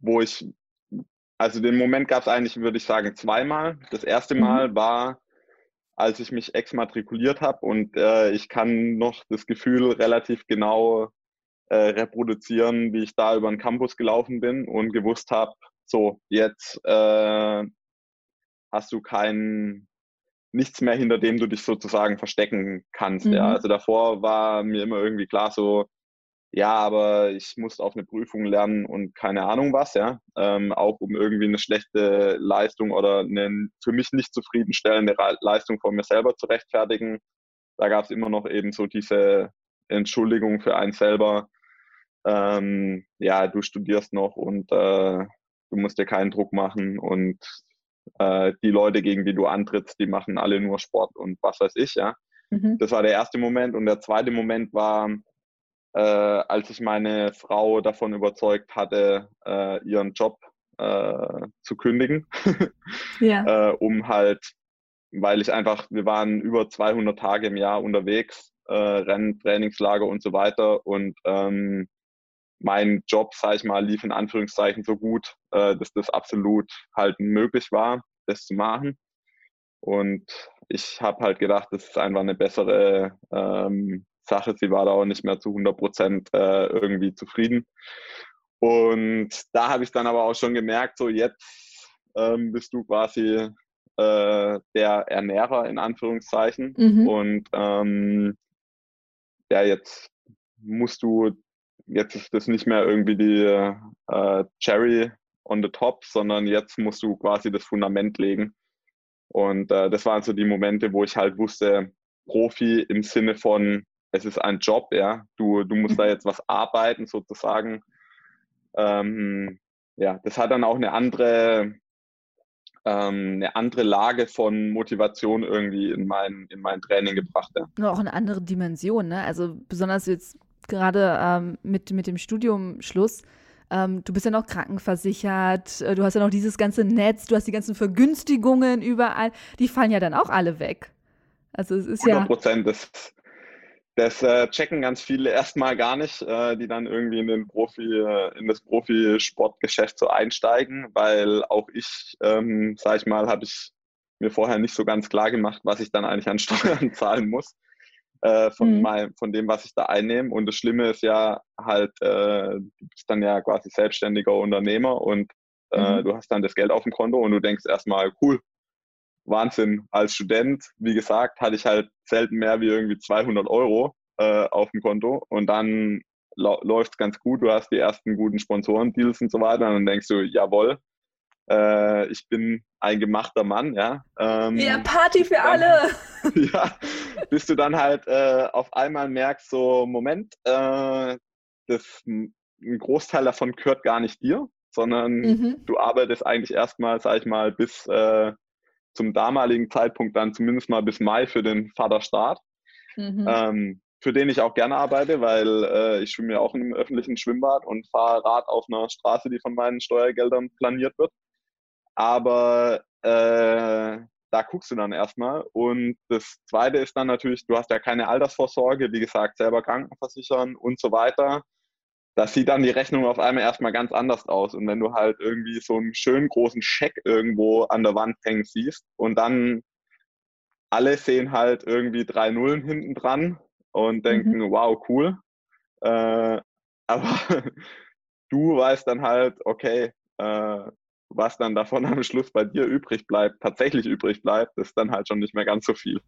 wo ich, also den Moment gab es eigentlich, würde ich sagen, zweimal. Das erste mhm. Mal mhm. war, als ich mich exmatrikuliert habe und äh, ich kann noch das Gefühl relativ genau äh, reproduzieren, wie ich da über den Campus gelaufen bin und gewusst habe, so, jetzt äh, hast du kein nichts mehr, hinter dem du dich sozusagen verstecken kannst. Mhm. Ja. Also davor war mir immer irgendwie klar so, ja, aber ich muss auf eine Prüfung lernen und keine Ahnung was, ja. Ähm, auch um irgendwie eine schlechte Leistung oder eine für mich nicht zufriedenstellende Leistung von mir selber zu rechtfertigen. Da gab es immer noch eben so diese Entschuldigung für einen selber. Ähm, ja, du studierst noch und äh, du musst dir keinen Druck machen und äh, die Leute, gegen die du antrittst, die machen alle nur Sport und was weiß ich, ja. Mhm. Das war der erste Moment und der zweite Moment war, äh, als ich meine Frau davon überzeugt hatte, äh, ihren Job äh, zu kündigen, ja. Äh, um halt, weil ich einfach, wir waren über 200 Tage im Jahr unterwegs, äh, Rennen, Trainingslager und so weiter und ähm, mein Job, sage ich mal, lief in Anführungszeichen so gut, äh, dass das absolut halt möglich war, das zu machen. Und ich habe halt gedacht, das ist einfach eine bessere ähm, Sache. Sie war da auch nicht mehr zu 100 Prozent äh, irgendwie zufrieden. Und da habe ich dann aber auch schon gemerkt, so jetzt ähm, bist du quasi äh, der Ernährer in Anführungszeichen. Mhm. Und ähm, ja, jetzt musst du jetzt ist das nicht mehr irgendwie die äh, Cherry on the top, sondern jetzt musst du quasi das Fundament legen. Und äh, das waren so die Momente, wo ich halt wusste, Profi im Sinne von, es ist ein Job, ja, du, du musst da mhm. jetzt was arbeiten sozusagen. Ähm, ja, das hat dann auch eine andere ähm, eine andere Lage von Motivation irgendwie in mein, in mein Training gebracht. Ja. Auch eine andere Dimension, ne? Also besonders jetzt gerade ähm, mit, mit dem Studiumschluss. Ähm, du bist ja noch krankenversichert, äh, du hast ja noch dieses ganze Netz, du hast die ganzen Vergünstigungen überall. Die fallen ja dann auch alle weg. Also es ist 100 ja. Prozent. Das, das äh, checken ganz viele erstmal gar nicht, äh, die dann irgendwie in den Profi, äh, in das Profisportgeschäft so einsteigen, weil auch ich, ähm, sag ich mal, habe ich mir vorher nicht so ganz klar gemacht, was ich dann eigentlich an Steuern zahlen muss äh, von, mhm. mein, von dem, was ich da einnehme. Und das Schlimme ist ja halt, äh, du bist dann ja quasi selbstständiger Unternehmer und äh, mhm. du hast dann das Geld auf dem Konto und du denkst erstmal, cool, Wahnsinn. Als Student, wie gesagt, hatte ich halt selten mehr wie irgendwie 200 Euro äh, auf dem Konto und dann läuft es ganz gut. Du hast die ersten guten Sponsoren-Deals und so weiter und dann denkst du, jawohl, äh, ich bin ein gemachter Mann, ja. Ähm, ja, Party für dann, alle! ja, bis du dann halt äh, auf einmal merkst, so, Moment, äh, das, ein Großteil davon gehört gar nicht dir, sondern mhm. du arbeitest eigentlich erstmal, sag ich mal, bis äh, zum damaligen Zeitpunkt dann zumindest mal bis Mai für den Vaterstaat, mhm. ähm, für den ich auch gerne arbeite, weil äh, ich schwimme ja auch in einem öffentlichen Schwimmbad und fahre Rad auf einer Straße, die von meinen Steuergeldern planiert wird. Aber äh, da guckst du dann erstmal. Und das Zweite ist dann natürlich, du hast ja keine Altersvorsorge, wie gesagt, selber Krankenversichern und so weiter das sieht dann die Rechnung auf einmal erstmal ganz anders aus. Und wenn du halt irgendwie so einen schönen großen Scheck irgendwo an der Wand hängen siehst und dann alle sehen halt irgendwie drei Nullen hinten dran und denken, mhm. wow, cool. Äh, aber du weißt dann halt, okay, äh, was dann davon am Schluss bei dir übrig bleibt, tatsächlich übrig bleibt, ist dann halt schon nicht mehr ganz so viel.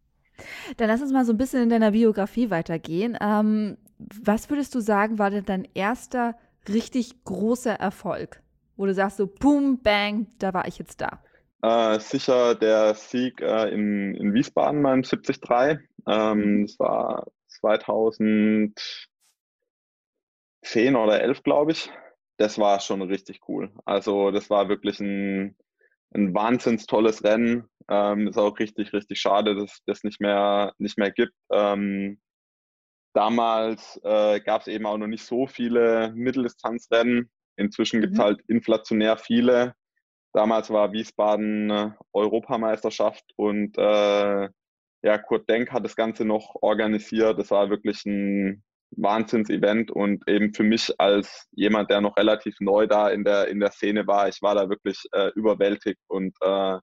Dann lass uns mal so ein bisschen in deiner Biografie weitergehen. Ähm, was würdest du sagen, war denn dein erster richtig großer Erfolg? Wo du sagst so, boom, bang, da war ich jetzt da. Äh, sicher der Sieg äh, in, in Wiesbaden beim 73. Ähm, das war 2010 oder 11, glaube ich. Das war schon richtig cool. Also das war wirklich ein, ein wahnsinns tolles Rennen. Ähm, ist auch richtig, richtig schade, dass es das nicht mehr, nicht mehr gibt. Ähm, damals äh, gab es eben auch noch nicht so viele Mitteldistanzrennen. Inzwischen mhm. gibt es halt inflationär viele. Damals war Wiesbaden äh, Europameisterschaft und äh, ja, Kurt Denk hat das Ganze noch organisiert. Das war wirklich ein Wahnsinns-Event und eben für mich als jemand, der noch relativ neu da in der, in der Szene war, ich war da wirklich äh, überwältigt und äh,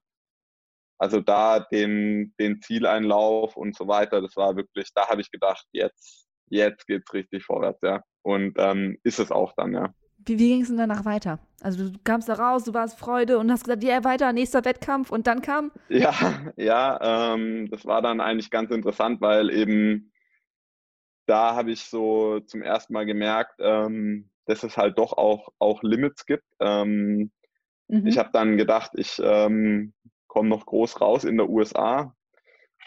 also da den, den Zieleinlauf und so weiter, das war wirklich, da habe ich gedacht, jetzt, jetzt geht's richtig vorwärts, ja. Und ähm, ist es auch dann, ja. Wie, wie ging es denn danach weiter? Also du kamst da raus, du warst Freude und hast gesagt, ja, weiter, nächster Wettkampf und dann kam? Ja, ja, ähm, das war dann eigentlich ganz interessant, weil eben da habe ich so zum ersten Mal gemerkt, ähm, dass es halt doch auch, auch Limits gibt. Ähm, mhm. Ich habe dann gedacht, ich ähm, komme noch groß raus in der USA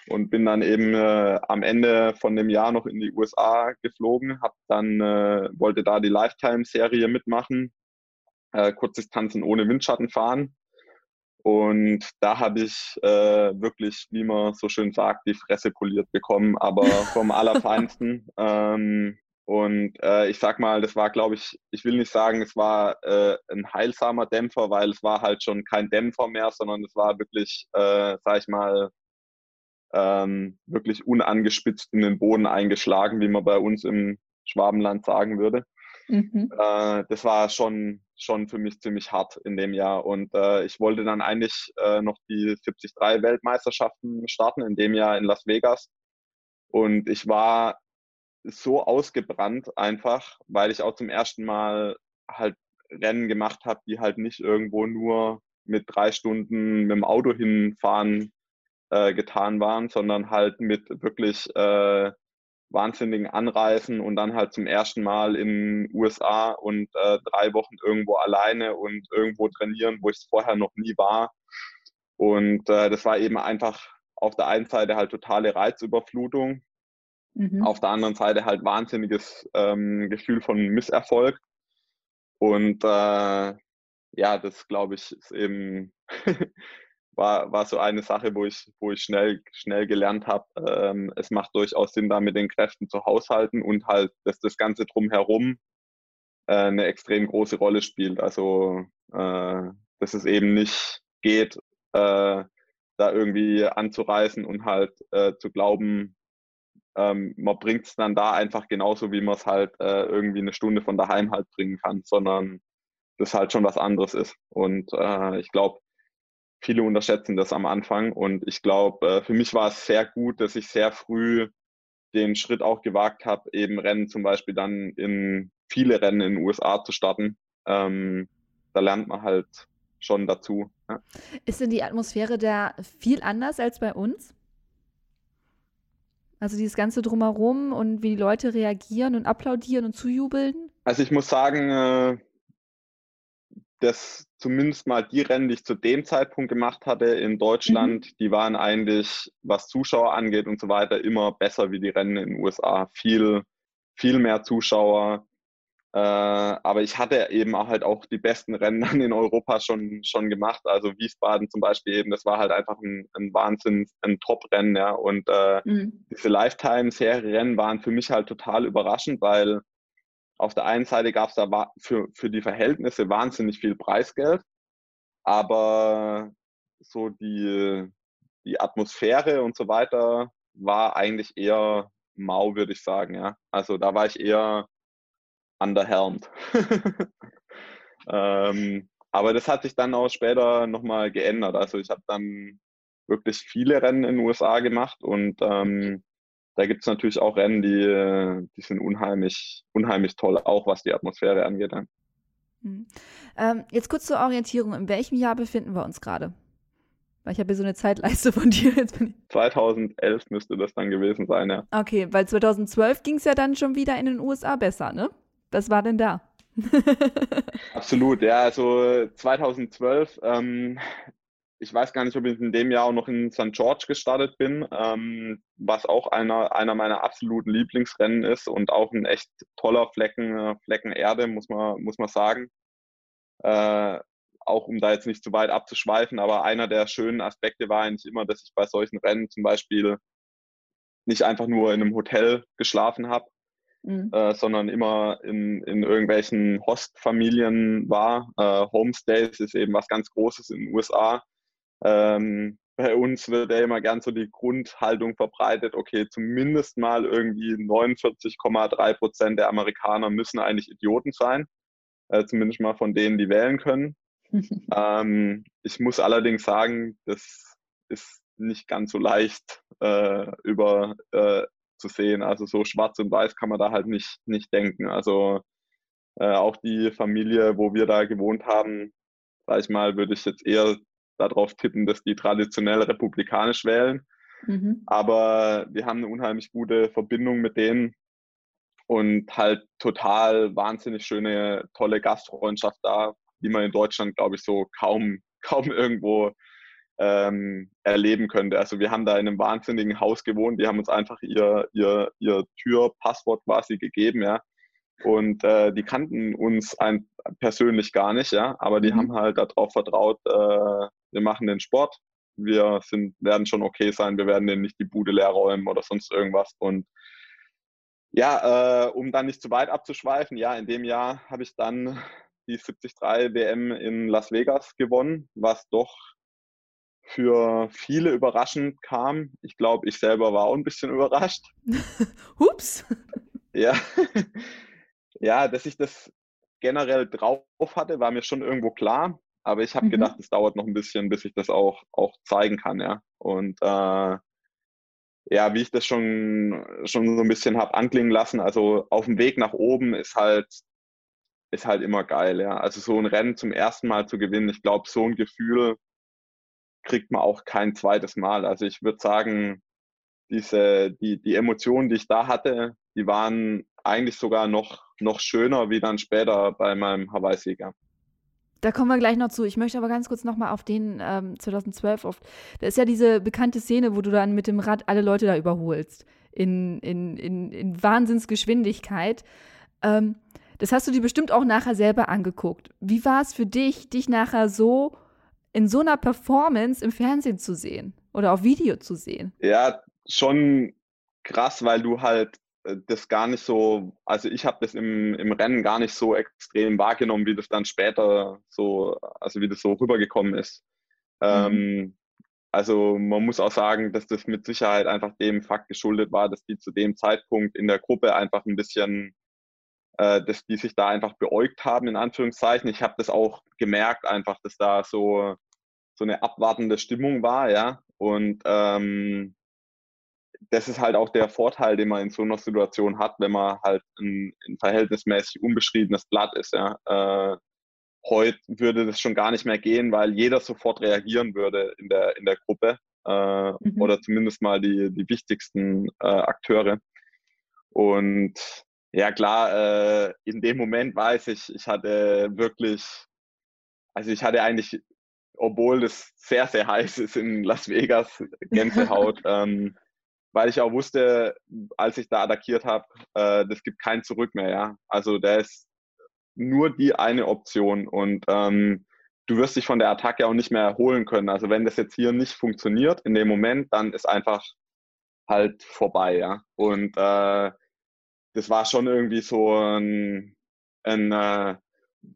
und bin dann eben äh, am Ende von dem Jahr noch in die USA geflogen, hab dann äh, wollte da die Lifetime-Serie mitmachen, äh, Kurzdistanzen ohne Windschatten fahren. Und da habe ich äh, wirklich, wie man so schön sagt, die Fresse poliert bekommen, aber vom Allerfeinsten. ähm, und äh, ich sag mal, das war, glaube ich, ich will nicht sagen, es war äh, ein heilsamer Dämpfer, weil es war halt schon kein Dämpfer mehr, sondern es war wirklich, äh, sag ich mal, ähm, wirklich unangespitzt in den Boden eingeschlagen, wie man bei uns im Schwabenland sagen würde. Mhm. Äh, das war schon, schon für mich ziemlich hart in dem Jahr. Und äh, ich wollte dann eigentlich äh, noch die 73 Weltmeisterschaften starten, in dem Jahr in Las Vegas. Und ich war so ausgebrannt einfach, weil ich auch zum ersten Mal halt Rennen gemacht habe, die halt nicht irgendwo nur mit drei Stunden mit dem Auto hinfahren äh, getan waren, sondern halt mit wirklich äh, wahnsinnigen Anreisen und dann halt zum ersten Mal in USA und äh, drei Wochen irgendwo alleine und irgendwo trainieren, wo ich vorher noch nie war. Und äh, das war eben einfach auf der einen Seite halt totale Reizüberflutung, Mhm. Auf der anderen Seite halt wahnsinniges ähm, Gefühl von Misserfolg. Und äh, ja, das glaube ich ist eben war, war so eine Sache, wo ich, wo ich schnell, schnell gelernt habe, ähm, es macht durchaus Sinn, da mit den Kräften zu haushalten und halt, dass das Ganze drumherum äh, eine extrem große Rolle spielt. Also, äh, dass es eben nicht geht, äh, da irgendwie anzureißen und halt äh, zu glauben, ähm, man bringt es dann da einfach genauso, wie man es halt äh, irgendwie eine Stunde von daheim halt bringen kann, sondern das halt schon was anderes ist. Und äh, ich glaube, viele unterschätzen das am Anfang. Und ich glaube, äh, für mich war es sehr gut, dass ich sehr früh den Schritt auch gewagt habe, eben Rennen zum Beispiel dann in viele Rennen in den USA zu starten. Ähm, da lernt man halt schon dazu. Ja. Ist denn die Atmosphäre da viel anders als bei uns? Also dieses ganze drumherum und wie die Leute reagieren und applaudieren und zujubeln? Also ich muss sagen, dass zumindest mal die Rennen, die ich zu dem Zeitpunkt gemacht hatte in Deutschland, mhm. die waren eigentlich, was Zuschauer angeht und so weiter, immer besser wie die Rennen in den USA. Viel, viel mehr Zuschauer. Äh, aber ich hatte eben auch halt auch die besten Rennen dann in Europa schon, schon gemacht. Also Wiesbaden zum Beispiel eben, das war halt einfach ein, ein Wahnsinn, ein Top-Rennen, ja. Und äh, mhm. diese Lifetime-Serie-Rennen waren für mich halt total überraschend, weil auf der einen Seite gab es da für, für die Verhältnisse wahnsinnig viel Preisgeld, aber so die, die Atmosphäre und so weiter war eigentlich eher mau, würde ich sagen. Ja. Also da war ich eher underhelmed. ähm, aber das hat sich dann auch später nochmal geändert. Also ich habe dann wirklich viele Rennen in den USA gemacht und ähm, da gibt es natürlich auch Rennen, die, die sind unheimlich, unheimlich toll, auch was die Atmosphäre angeht. Mhm. Ähm, jetzt kurz zur Orientierung. In welchem Jahr befinden wir uns gerade? Weil ich habe hier so eine Zeitleiste von dir. 2011 müsste das dann gewesen sein, ja. Okay, weil 2012 ging es ja dann schon wieder in den USA besser, ne? Was war denn da? Absolut, ja. Also 2012 ähm, ich weiß gar nicht, ob ich in dem Jahr auch noch in St. George gestartet bin, ähm, was auch einer, einer meiner absoluten Lieblingsrennen ist und auch ein echt toller Flecken, äh, Flecken Erde, muss man, muss man sagen. Äh, auch um da jetzt nicht zu weit abzuschweifen, aber einer der schönen Aspekte war eigentlich immer, dass ich bei solchen Rennen zum Beispiel nicht einfach nur in einem Hotel geschlafen habe, mhm. äh, sondern immer in, in irgendwelchen Hostfamilien war. Äh, Homestays ist eben was ganz Großes in den USA. Ähm, bei uns wird ja immer gern so die Grundhaltung verbreitet, okay, zumindest mal irgendwie 49,3 Prozent der Amerikaner müssen eigentlich Idioten sein, äh, zumindest mal von denen, die wählen können. ähm, ich muss allerdings sagen, das ist nicht ganz so leicht äh, über äh, zu sehen. Also so schwarz und weiß kann man da halt nicht, nicht denken. Also äh, auch die Familie, wo wir da gewohnt haben, sag ich mal, würde ich jetzt eher darauf tippen, dass die traditionell republikanisch wählen. Mhm. Aber wir haben eine unheimlich gute Verbindung mit denen und halt total wahnsinnig schöne, tolle Gastfreundschaft da, die man in Deutschland, glaube ich, so kaum, kaum irgendwo ähm, erleben könnte. Also wir haben da in einem wahnsinnigen Haus gewohnt, die haben uns einfach ihr, ihr, ihr Türpasswort quasi gegeben, ja. Und äh, die kannten uns ein, persönlich gar nicht, ja, aber die mhm. haben halt darauf vertraut, äh, wir machen den Sport, wir sind, werden schon okay sein, wir werden denen nicht die Bude leer räumen oder sonst irgendwas. Und ja, äh, um dann nicht zu weit abzuschweifen, ja, in dem Jahr habe ich dann die 73 WM in Las Vegas gewonnen, was doch für viele überraschend kam. Ich glaube, ich selber war auch ein bisschen überrascht. Hups. Ja. ja, dass ich das generell drauf hatte, war mir schon irgendwo klar. Aber ich habe mhm. gedacht, es dauert noch ein bisschen, bis ich das auch, auch zeigen kann, ja. Und äh, ja, wie ich das schon, schon so ein bisschen habe anklingen lassen, also auf dem Weg nach oben ist halt, ist halt immer geil, ja. Also so ein Rennen zum ersten Mal zu gewinnen, ich glaube, so ein Gefühl kriegt man auch kein zweites Mal. Also ich würde sagen, diese, die, die Emotionen, die ich da hatte, die waren eigentlich sogar noch, noch schöner wie dann später bei meinem Hawaii-Sieger. Da kommen wir gleich noch zu. Ich möchte aber ganz kurz nochmal auf den ähm, 2012 oft. Da ist ja diese bekannte Szene, wo du dann mit dem Rad alle Leute da überholst. In, in, in, in Wahnsinnsgeschwindigkeit. Ähm, das hast du dir bestimmt auch nachher selber angeguckt. Wie war es für dich, dich nachher so in so einer Performance im Fernsehen zu sehen oder auf Video zu sehen? Ja, schon krass, weil du halt das gar nicht so, also ich habe das im, im Rennen gar nicht so extrem wahrgenommen, wie das dann später so, also wie das so rübergekommen ist. Mhm. Ähm, also man muss auch sagen, dass das mit Sicherheit einfach dem Fakt geschuldet war, dass die zu dem Zeitpunkt in der Gruppe einfach ein bisschen, äh, dass die sich da einfach beäugt haben, in Anführungszeichen. Ich habe das auch gemerkt, einfach, dass da so, so eine abwartende Stimmung war, ja. Und ähm, das ist halt auch der Vorteil, den man in so einer Situation hat, wenn man halt ein, ein verhältnismäßig unbeschriebenes Blatt ist, ja. Äh, Heute würde das schon gar nicht mehr gehen, weil jeder sofort reagieren würde in der, in der Gruppe äh, mhm. oder zumindest mal die, die wichtigsten äh, Akteure. Und ja klar, äh, in dem Moment weiß ich, ich hatte wirklich, also ich hatte eigentlich, obwohl es sehr, sehr heiß ist in Las Vegas, Gänsehaut, ähm, weil ich auch wusste, als ich da attackiert habe, äh, das gibt kein Zurück mehr, ja. Also der ist nur die eine Option und ähm, du wirst dich von der Attacke auch nicht mehr erholen können. Also wenn das jetzt hier nicht funktioniert in dem Moment, dann ist einfach halt vorbei, ja. Und äh, das war schon irgendwie so ein, ein, äh,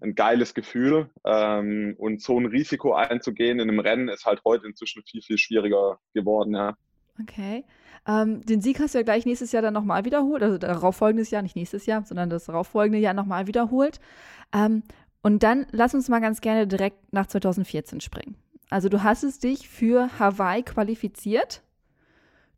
ein geiles Gefühl. Ähm, und so ein Risiko einzugehen in einem Rennen ist halt heute inzwischen viel, viel schwieriger geworden, ja. Okay. Ähm, den Sieg hast du ja gleich nächstes Jahr dann nochmal wiederholt, also darauffolgendes Jahr, nicht nächstes Jahr, sondern das darauffolgende Jahr nochmal wiederholt. Ähm, und dann lass uns mal ganz gerne direkt nach 2014 springen. Also du hast es dich für Hawaii qualifiziert.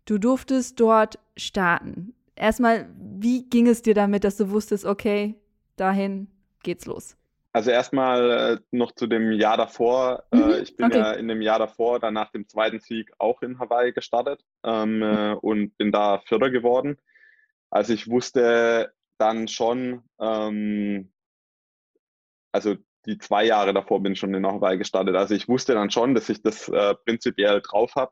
Du durftest dort starten. Erstmal, wie ging es dir damit, dass du wusstest, okay, dahin geht's los? Also erstmal äh, noch zu dem Jahr davor. Äh, mhm, ich bin okay. ja in dem Jahr davor, dann nach dem zweiten Sieg auch in Hawaii gestartet ähm, äh, und bin da Vierter geworden. Also ich wusste dann schon, ähm, also die zwei Jahre davor bin ich schon in Hawaii gestartet. Also ich wusste dann schon, dass ich das äh, prinzipiell drauf habe.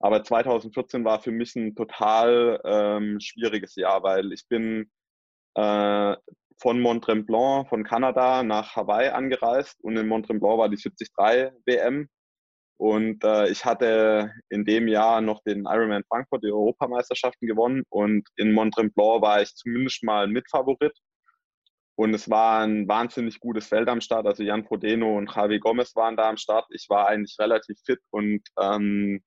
Aber 2014 war für mich ein total ähm, schwieriges Jahr, weil ich bin äh, von Mont Tremblant, von Kanada nach Hawaii angereist und in Mont Tremblant war die 73 WM. Und äh, ich hatte in dem Jahr noch den Ironman Frankfurt, die Europameisterschaften gewonnen. Und in Mont Tremblant war ich zumindest mal Mitfavorit. Und es war ein wahnsinnig gutes Feld am Start. Also Jan Frodeno und Javi Gomez waren da am Start. Ich war eigentlich relativ fit und ähm,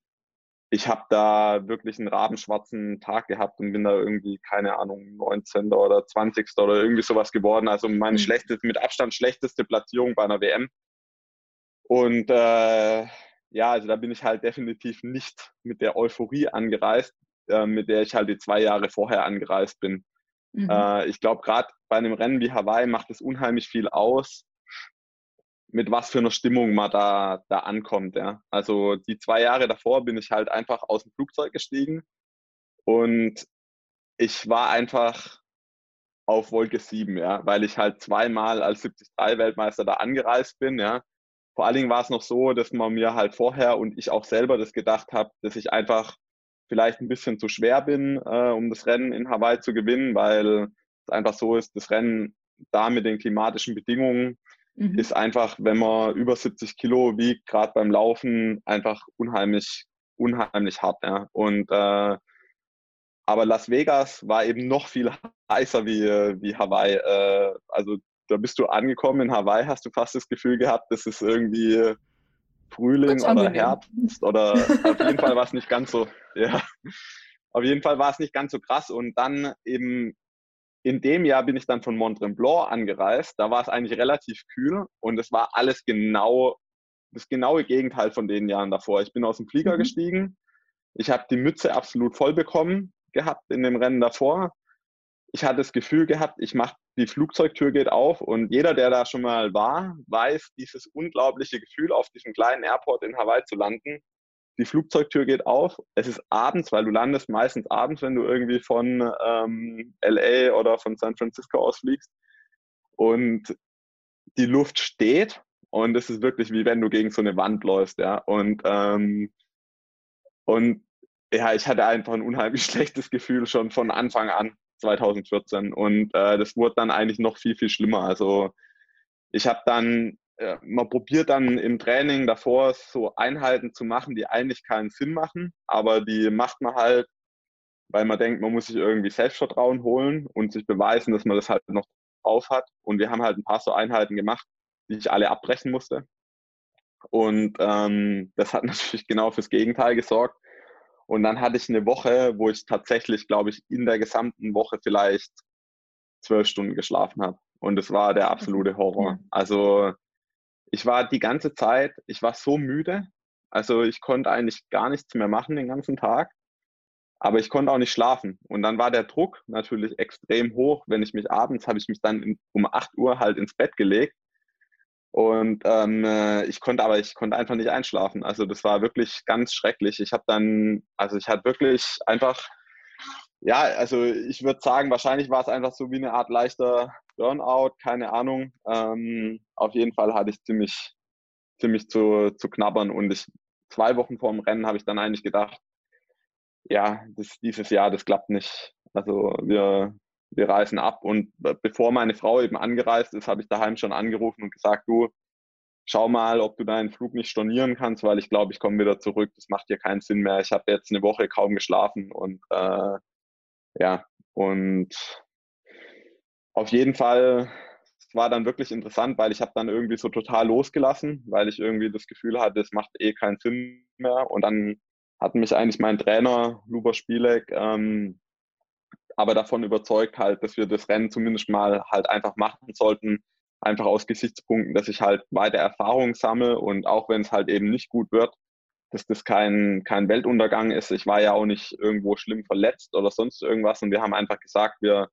ich habe da wirklich einen rabenschwarzen Tag gehabt und bin da irgendwie, keine Ahnung, 19. oder 20. oder irgendwie sowas geworden. Also meine mhm. schlechteste, mit Abstand schlechteste Platzierung bei einer WM. Und äh, ja, also da bin ich halt definitiv nicht mit der Euphorie angereist, äh, mit der ich halt die zwei Jahre vorher angereist bin. Mhm. Äh, ich glaube, gerade bei einem Rennen wie Hawaii macht es unheimlich viel aus, mit was für einer Stimmung man da, da ankommt. Ja. Also die zwei Jahre davor bin ich halt einfach aus dem Flugzeug gestiegen und ich war einfach auf Wolke 7, ja, weil ich halt zweimal als 73-Weltmeister da angereist bin, ja. Vor allen Dingen war es noch so, dass man mir halt vorher und ich auch selber das gedacht habe, dass ich einfach vielleicht ein bisschen zu schwer bin, äh, um das Rennen in Hawaii zu gewinnen, weil es einfach so ist, das Rennen da mit den klimatischen Bedingungen mhm. ist einfach, wenn man über 70 Kilo wiegt, gerade beim Laufen, einfach unheimlich, unheimlich hart. Ja. Und äh, aber Las Vegas war eben noch viel heißer wie, wie Hawaii. Äh, also da bist du angekommen in Hawaii, hast du fast das Gefühl gehabt, das ist irgendwie Frühling oder Herbst oder auf jeden Fall war es nicht ganz so, ja, auf jeden Fall war es nicht ganz so krass und dann eben in dem Jahr bin ich dann von Mont Tremblant angereist. Da war es eigentlich relativ kühl und es war alles genau das genaue Gegenteil von den Jahren davor. Ich bin aus dem Flieger mhm. gestiegen. Ich habe die Mütze absolut voll bekommen gehabt in dem Rennen davor. Ich hatte das Gefühl gehabt, ich mache die Flugzeugtür geht auf und jeder, der da schon mal war, weiß dieses unglaubliche Gefühl, auf diesem kleinen Airport in Hawaii zu landen die Flugzeugtür geht auf. Es ist abends, weil du landest meistens abends, wenn du irgendwie von ähm, LA oder von San Francisco ausfliegst. Und die Luft steht und es ist wirklich wie wenn du gegen so eine Wand läufst, ja. Und, ähm, und ja, ich hatte einfach ein unheimlich schlechtes Gefühl schon von Anfang an 2014. Und äh, das wurde dann eigentlich noch viel, viel schlimmer. Also ich habe dann äh, man probiert dann im Training davor so Einheiten zu machen, die eigentlich keinen Sinn machen, aber die macht man halt, weil man denkt, man muss sich irgendwie Selbstvertrauen holen und sich beweisen, dass man das halt noch drauf hat. Und wir haben halt ein paar so Einheiten gemacht, die ich alle abbrechen musste. Und ähm, das hat natürlich genau fürs Gegenteil gesorgt. Und dann hatte ich eine Woche, wo ich tatsächlich, glaube ich, in der gesamten Woche vielleicht zwölf Stunden geschlafen habe. Und es war der absolute Horror. Also ich war die ganze Zeit, ich war so müde. Also ich konnte eigentlich gar nichts mehr machen den ganzen Tag. Aber ich konnte auch nicht schlafen. Und dann war der Druck natürlich extrem hoch. Wenn ich mich abends, habe ich mich dann um 8 Uhr halt ins Bett gelegt. Und ähm, äh, ich konnte aber, ich konnte einfach nicht einschlafen. Also das war wirklich ganz schrecklich. Ich habe dann, also ich hatte wirklich einfach, ja, also ich würde sagen, wahrscheinlich war es einfach so wie eine Art leichter Burnout, keine Ahnung. Ähm, auf jeden Fall hatte ich ziemlich, ziemlich zu, zu knabbern und ich, zwei Wochen vor dem Rennen habe ich dann eigentlich gedacht, ja, das, dieses Jahr, das klappt nicht. Also wir, wir reisen ab und bevor meine Frau eben angereist ist, habe ich daheim schon angerufen und gesagt, du, schau mal, ob du deinen Flug nicht stornieren kannst, weil ich glaube, ich komme wieder zurück. Das macht dir keinen Sinn mehr. Ich habe jetzt eine Woche kaum geschlafen und äh, ja, und auf jeden Fall es war dann wirklich interessant, weil ich habe dann irgendwie so total losgelassen, weil ich irgendwie das Gefühl hatte, es macht eh keinen Sinn mehr. Und dann hat mich eigentlich mein Trainer, Luber Spielek, ähm, aber davon überzeugt halt, dass wir das Rennen zumindest mal halt einfach machen sollten, einfach aus Gesichtspunkten, dass ich halt weiter Erfahrung sammle und auch wenn es halt eben nicht gut wird, dass das kein, kein Weltuntergang ist. Ich war ja auch nicht irgendwo schlimm verletzt oder sonst irgendwas und wir haben einfach gesagt, wir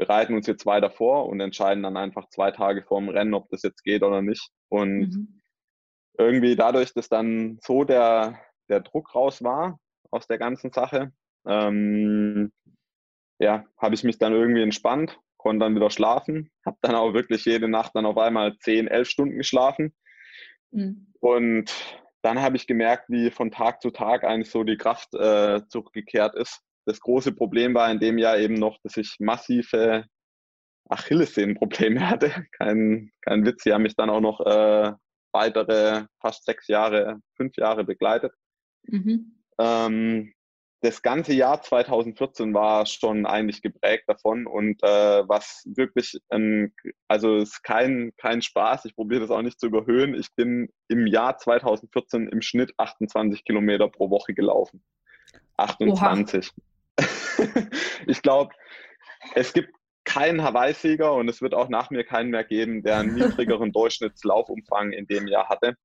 bereiten uns jetzt weiter vor und entscheiden dann einfach zwei Tage vor dem Rennen, ob das jetzt geht oder nicht. Und mhm. irgendwie dadurch, dass dann so der, der Druck raus war aus der ganzen Sache, ähm, ja, habe ich mich dann irgendwie entspannt, konnte dann wieder schlafen, habe dann auch wirklich jede Nacht dann auf einmal 10, 11 Stunden geschlafen. Mhm. Und dann habe ich gemerkt, wie von Tag zu Tag eigentlich so die Kraft äh, zurückgekehrt ist. Das große Problem war in dem Jahr eben noch, dass ich massive Achillessehnenprobleme hatte. Kein, kein Witz, sie haben mich dann auch noch äh, weitere fast sechs Jahre, fünf Jahre begleitet. Mhm. Ähm, das ganze Jahr 2014 war schon eigentlich geprägt davon und äh, was wirklich, ähm, also ist kein, kein Spaß, ich probiere das auch nicht zu überhöhen. Ich bin im Jahr 2014 im Schnitt 28 Kilometer pro Woche gelaufen. 28. ich glaube, es gibt keinen Hawaii-Sieger und es wird auch nach mir keinen mehr geben, der einen niedrigeren Durchschnittslaufumfang in dem Jahr hatte.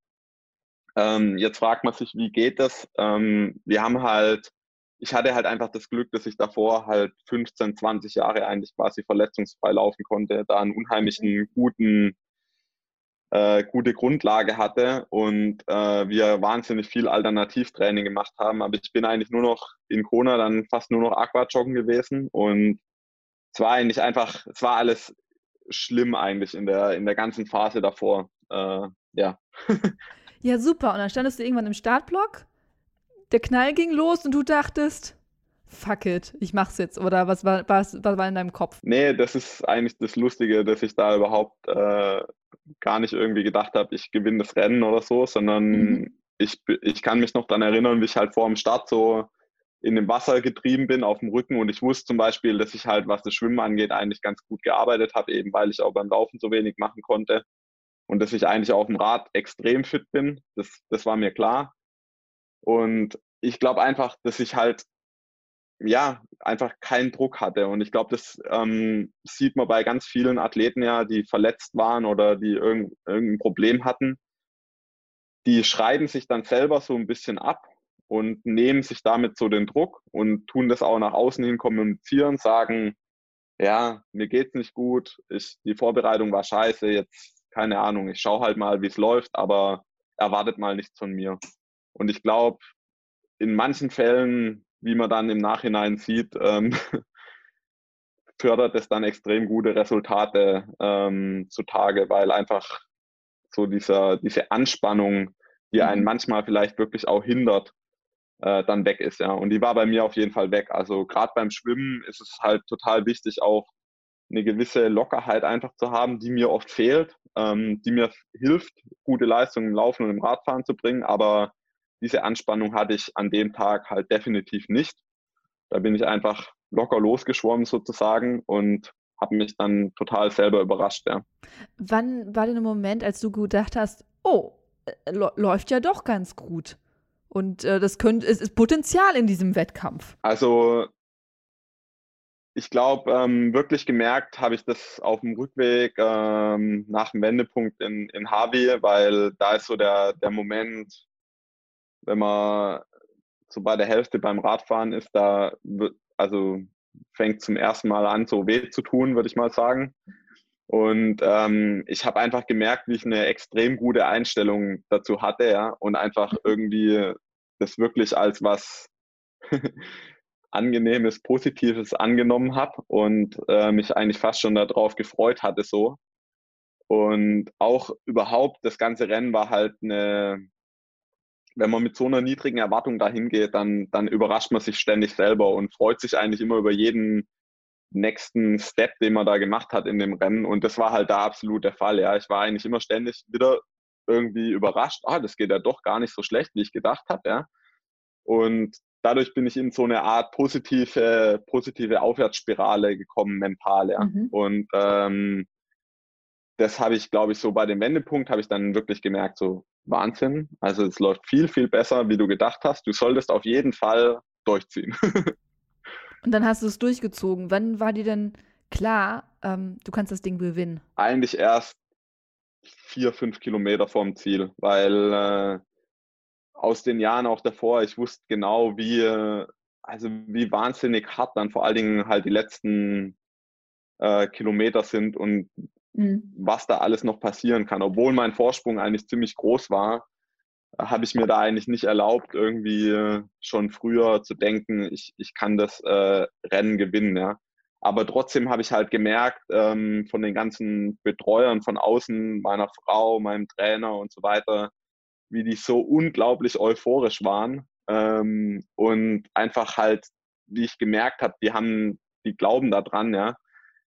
Ähm, jetzt fragt man sich, wie geht das? Ähm, wir haben halt ich hatte halt einfach das Glück, dass ich davor halt 15, 20 Jahre eigentlich quasi verletzungsfrei laufen konnte, da einen unheimlichen guten, äh, gute Grundlage hatte und äh, wir wahnsinnig viel Alternativtraining gemacht haben. Aber ich bin eigentlich nur noch in Kona dann fast nur noch Aquajoggen gewesen und es war eigentlich einfach, es war alles schlimm eigentlich in der, in der ganzen Phase davor. Äh, ja. ja, super. Und dann standest du irgendwann im Startblock der Knall ging los und du dachtest, fuck it, ich mach's jetzt. Oder was war, was, was war in deinem Kopf? Nee, das ist eigentlich das Lustige, dass ich da überhaupt äh, gar nicht irgendwie gedacht habe, ich gewinne das Rennen oder so, sondern mhm. ich, ich kann mich noch daran erinnern, wie ich halt vor dem Start so in dem Wasser getrieben bin auf dem Rücken und ich wusste zum Beispiel, dass ich halt, was das Schwimmen angeht, eigentlich ganz gut gearbeitet habe, eben weil ich auch beim Laufen so wenig machen konnte und dass ich eigentlich auf dem Rad extrem fit bin. Das, das war mir klar. Und ich glaube einfach, dass ich halt ja einfach keinen Druck hatte. Und ich glaube, das ähm, sieht man bei ganz vielen Athleten ja, die verletzt waren oder die irgend, irgendein Problem hatten. Die schreiben sich dann selber so ein bisschen ab und nehmen sich damit so den Druck und tun das auch nach außen hin kommunizieren, sagen, ja, mir geht's nicht gut, ich, die Vorbereitung war scheiße, jetzt keine Ahnung, ich schaue halt mal, wie es läuft, aber erwartet mal nichts von mir. Und ich glaube, in manchen Fällen, wie man dann im Nachhinein sieht, ähm, fördert es dann extrem gute Resultate ähm, zutage, weil einfach so dieser, diese Anspannung, die einen mhm. manchmal vielleicht wirklich auch hindert, äh, dann weg ist. Ja. Und die war bei mir auf jeden Fall weg. Also gerade beim Schwimmen ist es halt total wichtig, auch eine gewisse Lockerheit einfach zu haben, die mir oft fehlt, ähm, die mir hilft, gute Leistungen im Laufen und im Radfahren zu bringen. Aber diese Anspannung hatte ich an dem Tag halt definitiv nicht. Da bin ich einfach locker losgeschwommen sozusagen und habe mich dann total selber überrascht. Ja. Wann war denn ein Moment, als du gedacht hast, oh, äh, läuft ja doch ganz gut? Und äh, das könnte, es ist Potenzial in diesem Wettkampf. Also ich glaube, ähm, wirklich gemerkt habe ich das auf dem Rückweg ähm, nach dem Wendepunkt in, in Harvey, weil da ist so der, der Moment, wenn man so bei der Hälfte beim Radfahren ist, da wird, also fängt zum ersten Mal an, so weh zu tun, würde ich mal sagen. Und ähm, ich habe einfach gemerkt, wie ich eine extrem gute Einstellung dazu hatte, ja, und einfach irgendwie das wirklich als was Angenehmes, Positives angenommen habe und äh, mich eigentlich fast schon darauf gefreut hatte so. Und auch überhaupt das ganze Rennen war halt eine, wenn man mit so einer niedrigen Erwartung dahin geht, dann, dann überrascht man sich ständig selber und freut sich eigentlich immer über jeden nächsten Step, den man da gemacht hat in dem Rennen. Und das war halt da absolut der Fall. Ja, ich war eigentlich immer ständig wieder irgendwie überrascht. Ah, das geht ja doch gar nicht so schlecht, wie ich gedacht habe. Ja. Und dadurch bin ich in so eine Art positive, positive Aufwärtsspirale gekommen, mental. Ja. Mhm. Und ähm, das habe ich, glaube ich, so bei dem Wendepunkt habe ich dann wirklich gemerkt, so Wahnsinn. Also es läuft viel, viel besser, wie du gedacht hast. Du solltest auf jeden Fall durchziehen. Und dann hast du es durchgezogen. Wann war dir denn klar, ähm, du kannst das Ding gewinnen? Eigentlich erst vier, fünf Kilometer vorm Ziel, weil äh, aus den Jahren auch davor, ich wusste genau, wie, also wie wahnsinnig hart dann vor allen Dingen halt die letzten äh, Kilometer sind und mhm. was da alles noch passieren kann. Obwohl mein Vorsprung eigentlich ziemlich groß war, habe ich mir da eigentlich nicht erlaubt, irgendwie schon früher zu denken, ich, ich kann das äh, Rennen gewinnen. Ja. Aber trotzdem habe ich halt gemerkt, ähm, von den ganzen Betreuern von außen, meiner Frau, meinem Trainer und so weiter, wie die so unglaublich euphorisch waren ähm, und einfach halt, wie ich gemerkt habe, die haben, die glauben da dran, ja.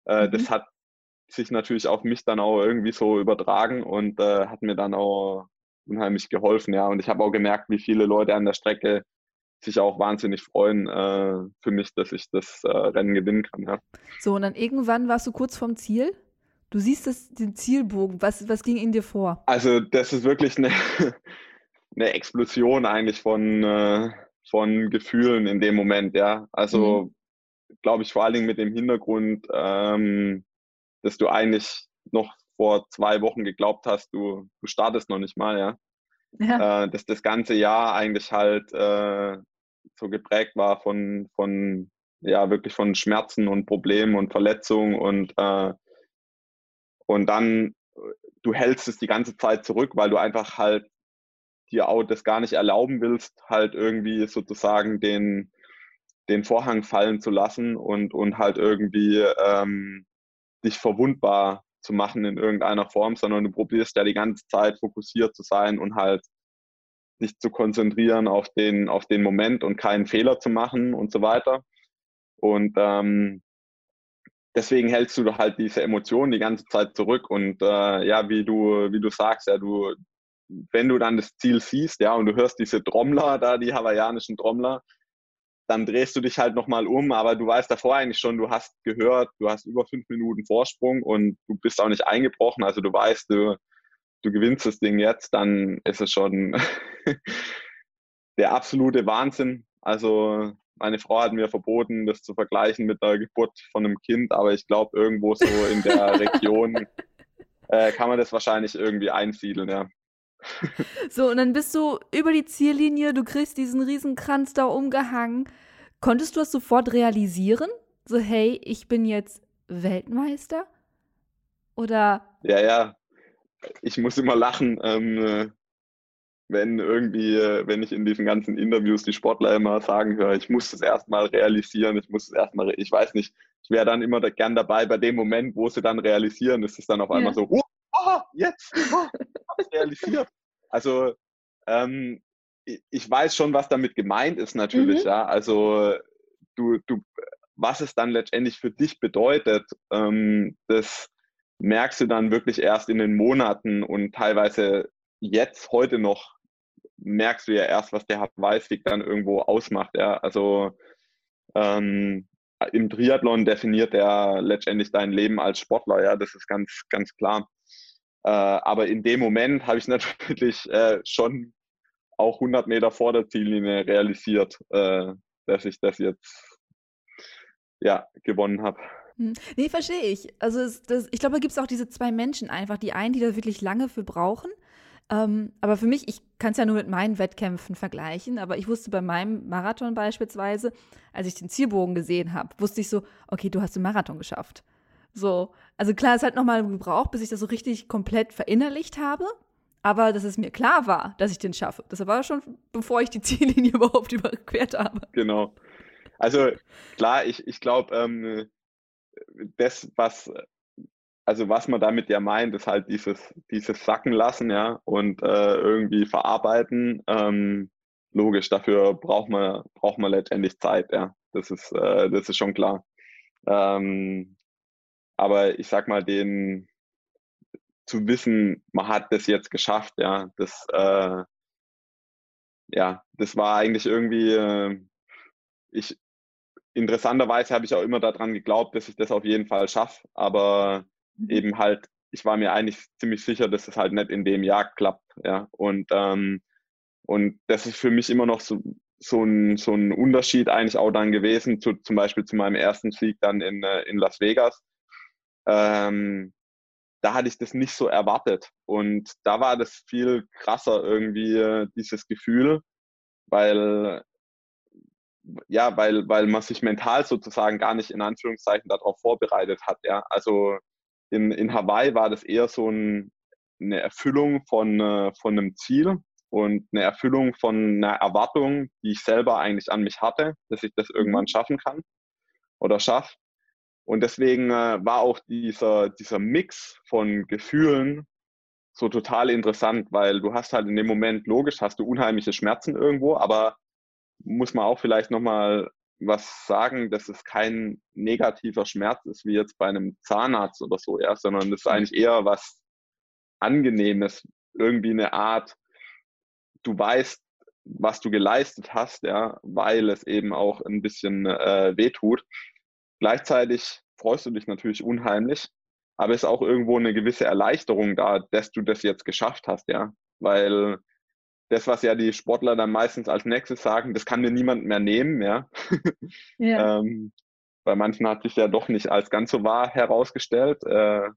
Äh, mhm. Das hat sich natürlich auf mich dann auch irgendwie so übertragen und äh, hat mir dann auch unheimlich geholfen, ja. Und ich habe auch gemerkt, wie viele Leute an der Strecke sich auch wahnsinnig freuen äh, für mich, dass ich das äh, Rennen gewinnen kann, ja. So, und dann irgendwann warst du kurz vorm Ziel? Du siehst das, den Zielbogen. Was, was ging in dir vor? Also, das ist wirklich eine, eine Explosion eigentlich von, äh, von Gefühlen in dem Moment, ja. Also, mhm. glaube ich, vor allen Dingen mit dem Hintergrund, ähm, dass du eigentlich noch vor zwei Wochen geglaubt hast, du, du startest noch nicht mal, ja. ja. Äh, dass das ganze Jahr eigentlich halt äh, so geprägt war von, von, ja, wirklich von Schmerzen und Problemen und Verletzungen und äh, und dann, du hältst es die ganze Zeit zurück, weil du einfach halt dir auch das gar nicht erlauben willst, halt irgendwie sozusagen den, den Vorhang fallen zu lassen und, und halt irgendwie ähm, dich verwundbar zu machen in irgendeiner Form, sondern du probierst ja die ganze Zeit fokussiert zu sein und halt dich zu konzentrieren auf den, auf den Moment und keinen Fehler zu machen und so weiter. Und ähm, deswegen hältst du halt diese Emotionen die ganze Zeit zurück und äh, ja, wie du, wie du sagst, ja, du, wenn du dann das Ziel siehst, ja, und du hörst diese Trommler da, die hawaiianischen Trommler, dann drehst du dich halt nochmal um, aber du weißt davor eigentlich schon, du hast gehört, du hast über fünf Minuten Vorsprung und du bist auch nicht eingebrochen, also du weißt, du, du gewinnst das Ding jetzt, dann ist es schon der absolute Wahnsinn. Also meine Frau hat mir verboten, das zu vergleichen mit der Geburt von einem Kind, aber ich glaube, irgendwo so in der Region äh, kann man das wahrscheinlich irgendwie einsiedeln, ja. So, und dann bist du über die Ziellinie, du kriegst diesen Riesenkranz da umgehangen. Konntest du das sofort realisieren? So, hey, ich bin jetzt Weltmeister? Oder? Ja, ja. Ich muss immer lachen. Ähm, äh, wenn irgendwie, äh, wenn ich in diesen ganzen Interviews die Sportler immer sagen höre, ich muss das erstmal realisieren, ich muss es erstmal, ich weiß nicht, ich wäre dann immer da gern dabei bei dem Moment, wo sie dann realisieren, ist es dann auf einmal ja. so, oh, jetzt, hab's realisiert. Also ähm, ich weiß schon, was damit gemeint ist natürlich, mhm. ja. Also du, du was es dann letztendlich für dich bedeutet, ähm, das merkst du dann wirklich erst in den Monaten und teilweise jetzt, heute noch, merkst du ja erst, was der Hawaii-Stick dann irgendwo ausmacht. Ja? Also ähm, im Triathlon definiert er letztendlich dein Leben als Sportler, ja, das ist ganz, ganz klar. Äh, aber in dem Moment habe ich natürlich äh, schon auch 100 Meter vor der Ziellinie realisiert, äh, dass ich das jetzt ja, gewonnen habe. Hm. Nee, verstehe ich. Also es, das, ich glaube, da gibt es auch diese zwei Menschen einfach. Die einen, die da wirklich lange für brauchen. Ähm, aber für mich, ich kann es ja nur mit meinen Wettkämpfen vergleichen, aber ich wusste bei meinem Marathon beispielsweise, als ich den Zielbogen gesehen habe, wusste ich so, okay, du hast den Marathon geschafft. So, also klar, es hat nochmal gebraucht, bis ich das so richtig komplett verinnerlicht habe, aber dass es mir klar war, dass ich den schaffe. Das war schon, bevor ich die Ziellinie überhaupt überquert habe. Genau. Also klar, ich, ich glaube, ähm, das, was, also was man damit ja meint, ist halt dieses, dieses Sacken lassen, ja, und äh, irgendwie verarbeiten. Ähm, logisch, dafür braucht man, braucht man letztendlich Zeit, ja. Das ist, äh, das ist schon klar. Ähm, aber ich sag mal, den zu wissen, man hat das jetzt geschafft, ja, das, äh, ja, das war eigentlich irgendwie, äh, ich, interessanterweise habe ich auch immer daran geglaubt, dass ich das auf jeden Fall schaffe, aber mhm. eben halt, ich war mir eigentlich ziemlich sicher, dass es halt nicht in dem Jahr klappt, ja, und, ähm, und das ist für mich immer noch so, so ein, so ein Unterschied eigentlich auch dann gewesen, zu, zum Beispiel zu meinem ersten Sieg dann in, äh, in Las Vegas. Ähm, da hatte ich das nicht so erwartet. Und da war das viel krasser irgendwie, äh, dieses Gefühl, weil ja, weil, weil man sich mental sozusagen gar nicht in Anführungszeichen darauf vorbereitet hat. Ja. Also in, in Hawaii war das eher so ein, eine Erfüllung von, äh, von einem Ziel und eine Erfüllung von einer Erwartung, die ich selber eigentlich an mich hatte, dass ich das irgendwann mhm. schaffen kann oder schaffe. Und deswegen äh, war auch dieser, dieser Mix von Gefühlen so total interessant, weil du hast halt in dem Moment, logisch, hast du unheimliche Schmerzen irgendwo, aber muss man auch vielleicht nochmal was sagen, dass es kein negativer Schmerz ist, wie jetzt bei einem Zahnarzt oder so, ja, sondern es ist eigentlich eher was Angenehmes, irgendwie eine Art, du weißt, was du geleistet hast, ja, weil es eben auch ein bisschen äh, wehtut. Gleichzeitig freust du dich natürlich unheimlich, aber es ist auch irgendwo eine gewisse Erleichterung da, dass du das jetzt geschafft hast, ja, weil das, was ja die Sportler dann meistens als nächstes sagen, das kann mir niemand mehr nehmen, ja. ja. ähm, bei manchen hat sich ja doch nicht als ganz so wahr herausgestellt. Äh,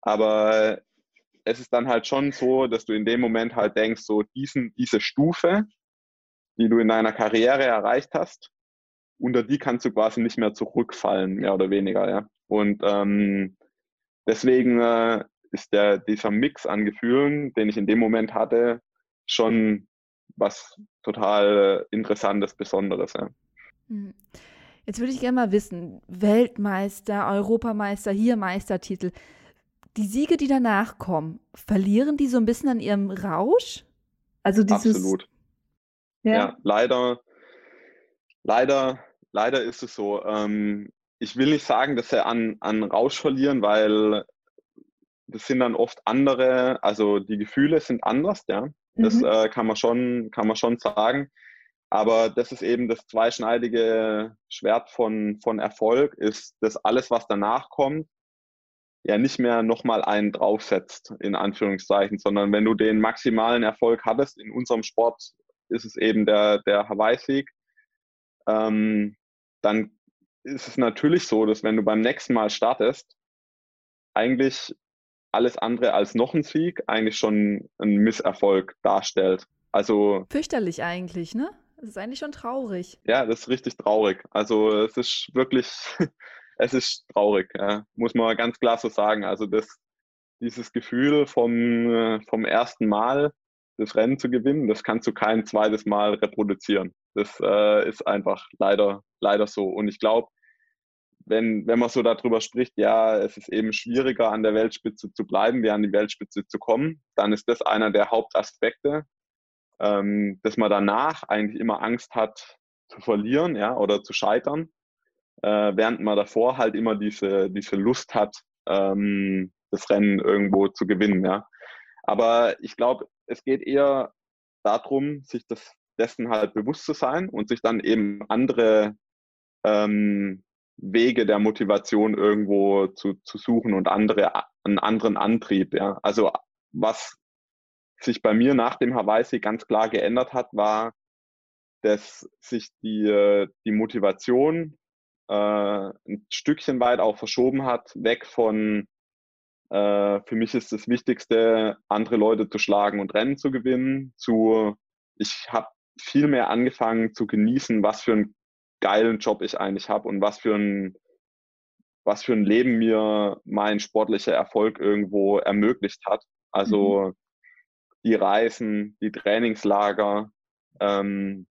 aber es ist dann halt schon so, dass du in dem Moment halt denkst, so diesen, diese Stufe, die du in deiner Karriere erreicht hast, unter die kannst du quasi nicht mehr zurückfallen, mehr oder weniger, ja. Und ähm, deswegen äh, ist der, dieser Mix an Gefühlen, den ich in dem Moment hatte, schon was total Interessantes, Besonderes. Ja. Hm. Jetzt würde ich gerne mal wissen, Weltmeister, Europameister, hier Meistertitel, die Siege, die danach kommen, verlieren die so ein bisschen an ihrem Rausch? Also dieses, Absolut. Ja. ja, leider, leider, leider ist es so. Ähm, ich will nicht sagen, dass sie an, an Rausch verlieren, weil das sind dann oft andere, also die Gefühle sind anders, ja. Das mhm. äh, kann, man schon, kann man schon sagen. Aber das ist eben das zweischneidige Schwert von, von Erfolg, ist, dass alles, was danach kommt, ja nicht mehr nochmal einen draufsetzt, in Anführungszeichen, sondern wenn du den maximalen Erfolg hattest, in unserem Sport ist es eben der, der Hawaii-Sieg, ähm, dann ist es natürlich so, dass wenn du beim nächsten Mal startest, eigentlich alles andere als noch ein Sieg eigentlich schon ein Misserfolg darstellt. Also fürchterlich eigentlich, ne? Das ist eigentlich schon traurig. Ja, das ist richtig traurig. Also es ist wirklich, es ist traurig, ja. muss man ganz klar so sagen. Also das, dieses Gefühl vom, vom ersten Mal das Rennen zu gewinnen, das kannst du kein zweites Mal reproduzieren. Das äh, ist einfach leider, leider so. Und ich glaube, wenn, wenn man so darüber spricht, ja, es ist eben schwieriger an der Weltspitze zu bleiben, wie an die Weltspitze zu kommen, dann ist das einer der Hauptaspekte, ähm, dass man danach eigentlich immer Angst hat zu verlieren, ja, oder zu scheitern. äh, während man davor halt immer diese, diese Lust hat, ähm, das Rennen irgendwo zu gewinnen, ja. Aber ich glaube, es geht eher darum, sich das dessen halt bewusst zu sein und sich dann eben andere ähm, Wege der Motivation irgendwo zu, zu suchen und andere, einen anderen Antrieb. Ja. Also was sich bei mir nach dem Hawaii ganz klar geändert hat, war, dass sich die, die Motivation äh, ein Stückchen weit auch verschoben hat, weg von äh, für mich ist das Wichtigste, andere Leute zu schlagen und Rennen zu gewinnen, zu ich habe viel mehr angefangen zu genießen, was für einen geilen Job ich eigentlich habe und was für ein was für ein Leben mir mein sportlicher Erfolg irgendwo ermöglicht hat. Also mhm. die Reisen, die Trainingslager. Ähm,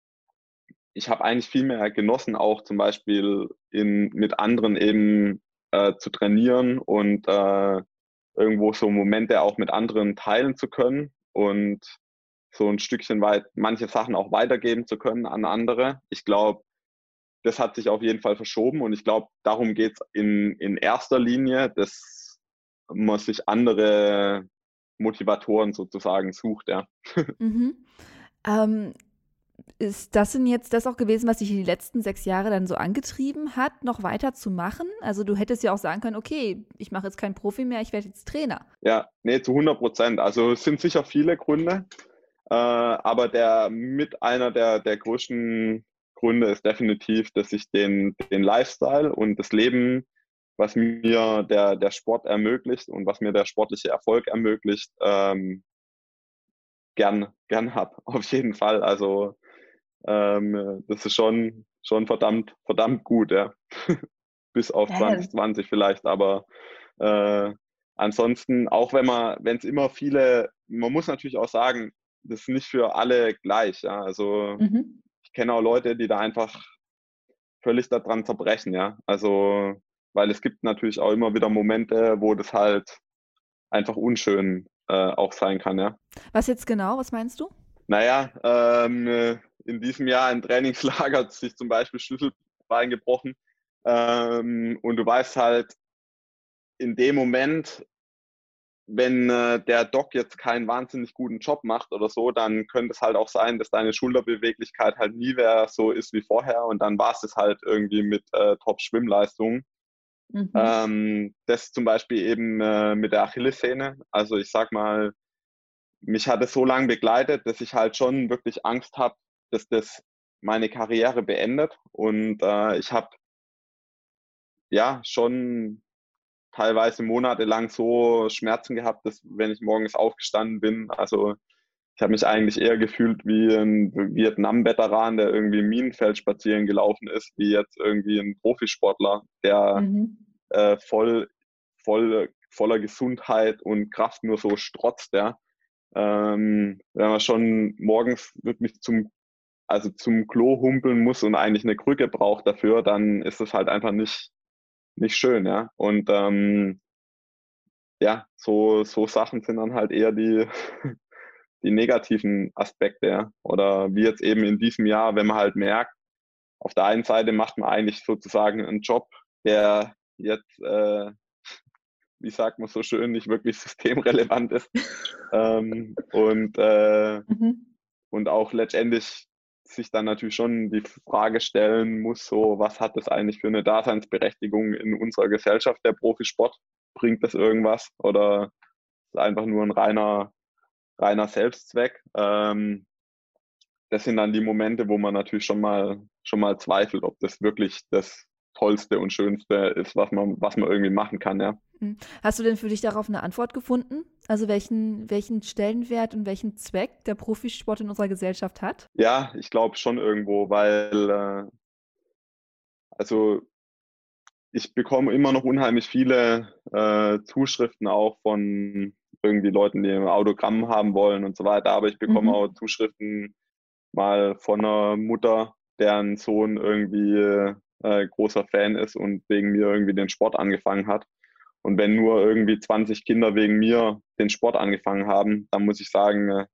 ich habe eigentlich viel mehr genossen, auch zum Beispiel in, mit anderen eben äh, zu trainieren und äh, irgendwo so Momente auch mit anderen teilen zu können und so ein Stückchen weit manche Sachen auch weitergeben zu können an andere. Ich glaube, das hat sich auf jeden Fall verschoben und ich glaube, darum geht es in, in erster Linie, dass man sich andere Motivatoren sozusagen sucht, ja. Mhm. Ähm, ist das denn jetzt das auch gewesen, was dich die letzten sechs Jahre dann so angetrieben hat, noch weiter zu machen? Also du hättest ja auch sagen können, okay, ich mache jetzt keinen Profi mehr, ich werde jetzt Trainer. Ja, nee, zu 100 Prozent. Also es sind sicher viele Gründe, äh, aber der mit einer der, der größten Gründe ist definitiv, dass ich den, den Lifestyle und das Leben, was mir der, der Sport ermöglicht und was mir der sportliche Erfolg ermöglicht, ähm, gern, gern habe. Auf jeden Fall. Also ähm, das ist schon, schon verdammt, verdammt gut, ja. Bis auf ja. 2020 vielleicht, aber äh, ansonsten, auch wenn man, wenn es immer viele, man muss natürlich auch sagen, das ist nicht für alle gleich, ja. Also mhm ich kenne auch Leute, die da einfach völlig daran zerbrechen, ja. Also, weil es gibt natürlich auch immer wieder Momente, wo das halt einfach unschön äh, auch sein kann, ja. Was jetzt genau? Was meinst du? Naja, ähm, in diesem Jahr im Trainingslager hat sich zum Beispiel Schlüsselbein gebrochen. Ähm, und du weißt halt, in dem Moment wenn äh, der Doc jetzt keinen wahnsinnig guten Job macht oder so, dann könnte es halt auch sein, dass deine Schulterbeweglichkeit halt nie mehr so ist wie vorher und dann war es halt irgendwie mit äh, Top-Schwimmleistungen. Mhm. Ähm, das zum Beispiel eben äh, mit der Achillessehne. Also ich sag mal, mich hat es so lange begleitet, dass ich halt schon wirklich Angst habe, dass das meine Karriere beendet. Und äh, ich habe ja schon teilweise monatelang so Schmerzen gehabt, dass wenn ich morgens aufgestanden bin, also ich habe mich eigentlich eher gefühlt wie ein Vietnam-Veteran, der irgendwie im Minenfeld spazieren gelaufen ist, wie jetzt irgendwie ein Profisportler, der mhm. äh, voll, voll, voller Gesundheit und Kraft nur so strotzt, ja. Ähm, wenn man schon morgens wirklich zum, also zum Klo humpeln muss und eigentlich eine Krücke braucht dafür, dann ist es halt einfach nicht, nicht schön, ja. Und ähm, ja, so, so Sachen sind dann halt eher die, die negativen Aspekte, ja. Oder wie jetzt eben in diesem Jahr, wenn man halt merkt, auf der einen Seite macht man eigentlich sozusagen einen Job, der jetzt, äh, wie sagt man so schön, nicht wirklich systemrelevant ist. ähm, und, äh, mhm. und auch letztendlich sich dann natürlich schon die Frage stellen muss, so was hat das eigentlich für eine Daseinsberechtigung in unserer Gesellschaft, der Profisport? Bringt das irgendwas oder ist einfach nur ein reiner, reiner Selbstzweck? Ähm, das sind dann die Momente, wo man natürlich schon mal, schon mal zweifelt, ob das wirklich das Tollste und Schönste ist, was man, was man irgendwie machen kann, ja. Hm. Hast du denn für dich darauf eine Antwort gefunden? Also welchen, welchen Stellenwert und welchen Zweck der Profisport in unserer Gesellschaft hat? Ja, ich glaube schon irgendwo, weil äh, also ich bekomme immer noch unheimlich viele äh, Zuschriften auch von irgendwie Leuten, die ein Autogramm haben wollen und so weiter. Aber ich bekomme mhm. auch Zuschriften mal von einer Mutter, deren Sohn irgendwie äh, großer Fan ist und wegen mir irgendwie den Sport angefangen hat. Und wenn nur irgendwie 20 Kinder wegen mir den Sport angefangen haben, dann muss ich sagen, äh,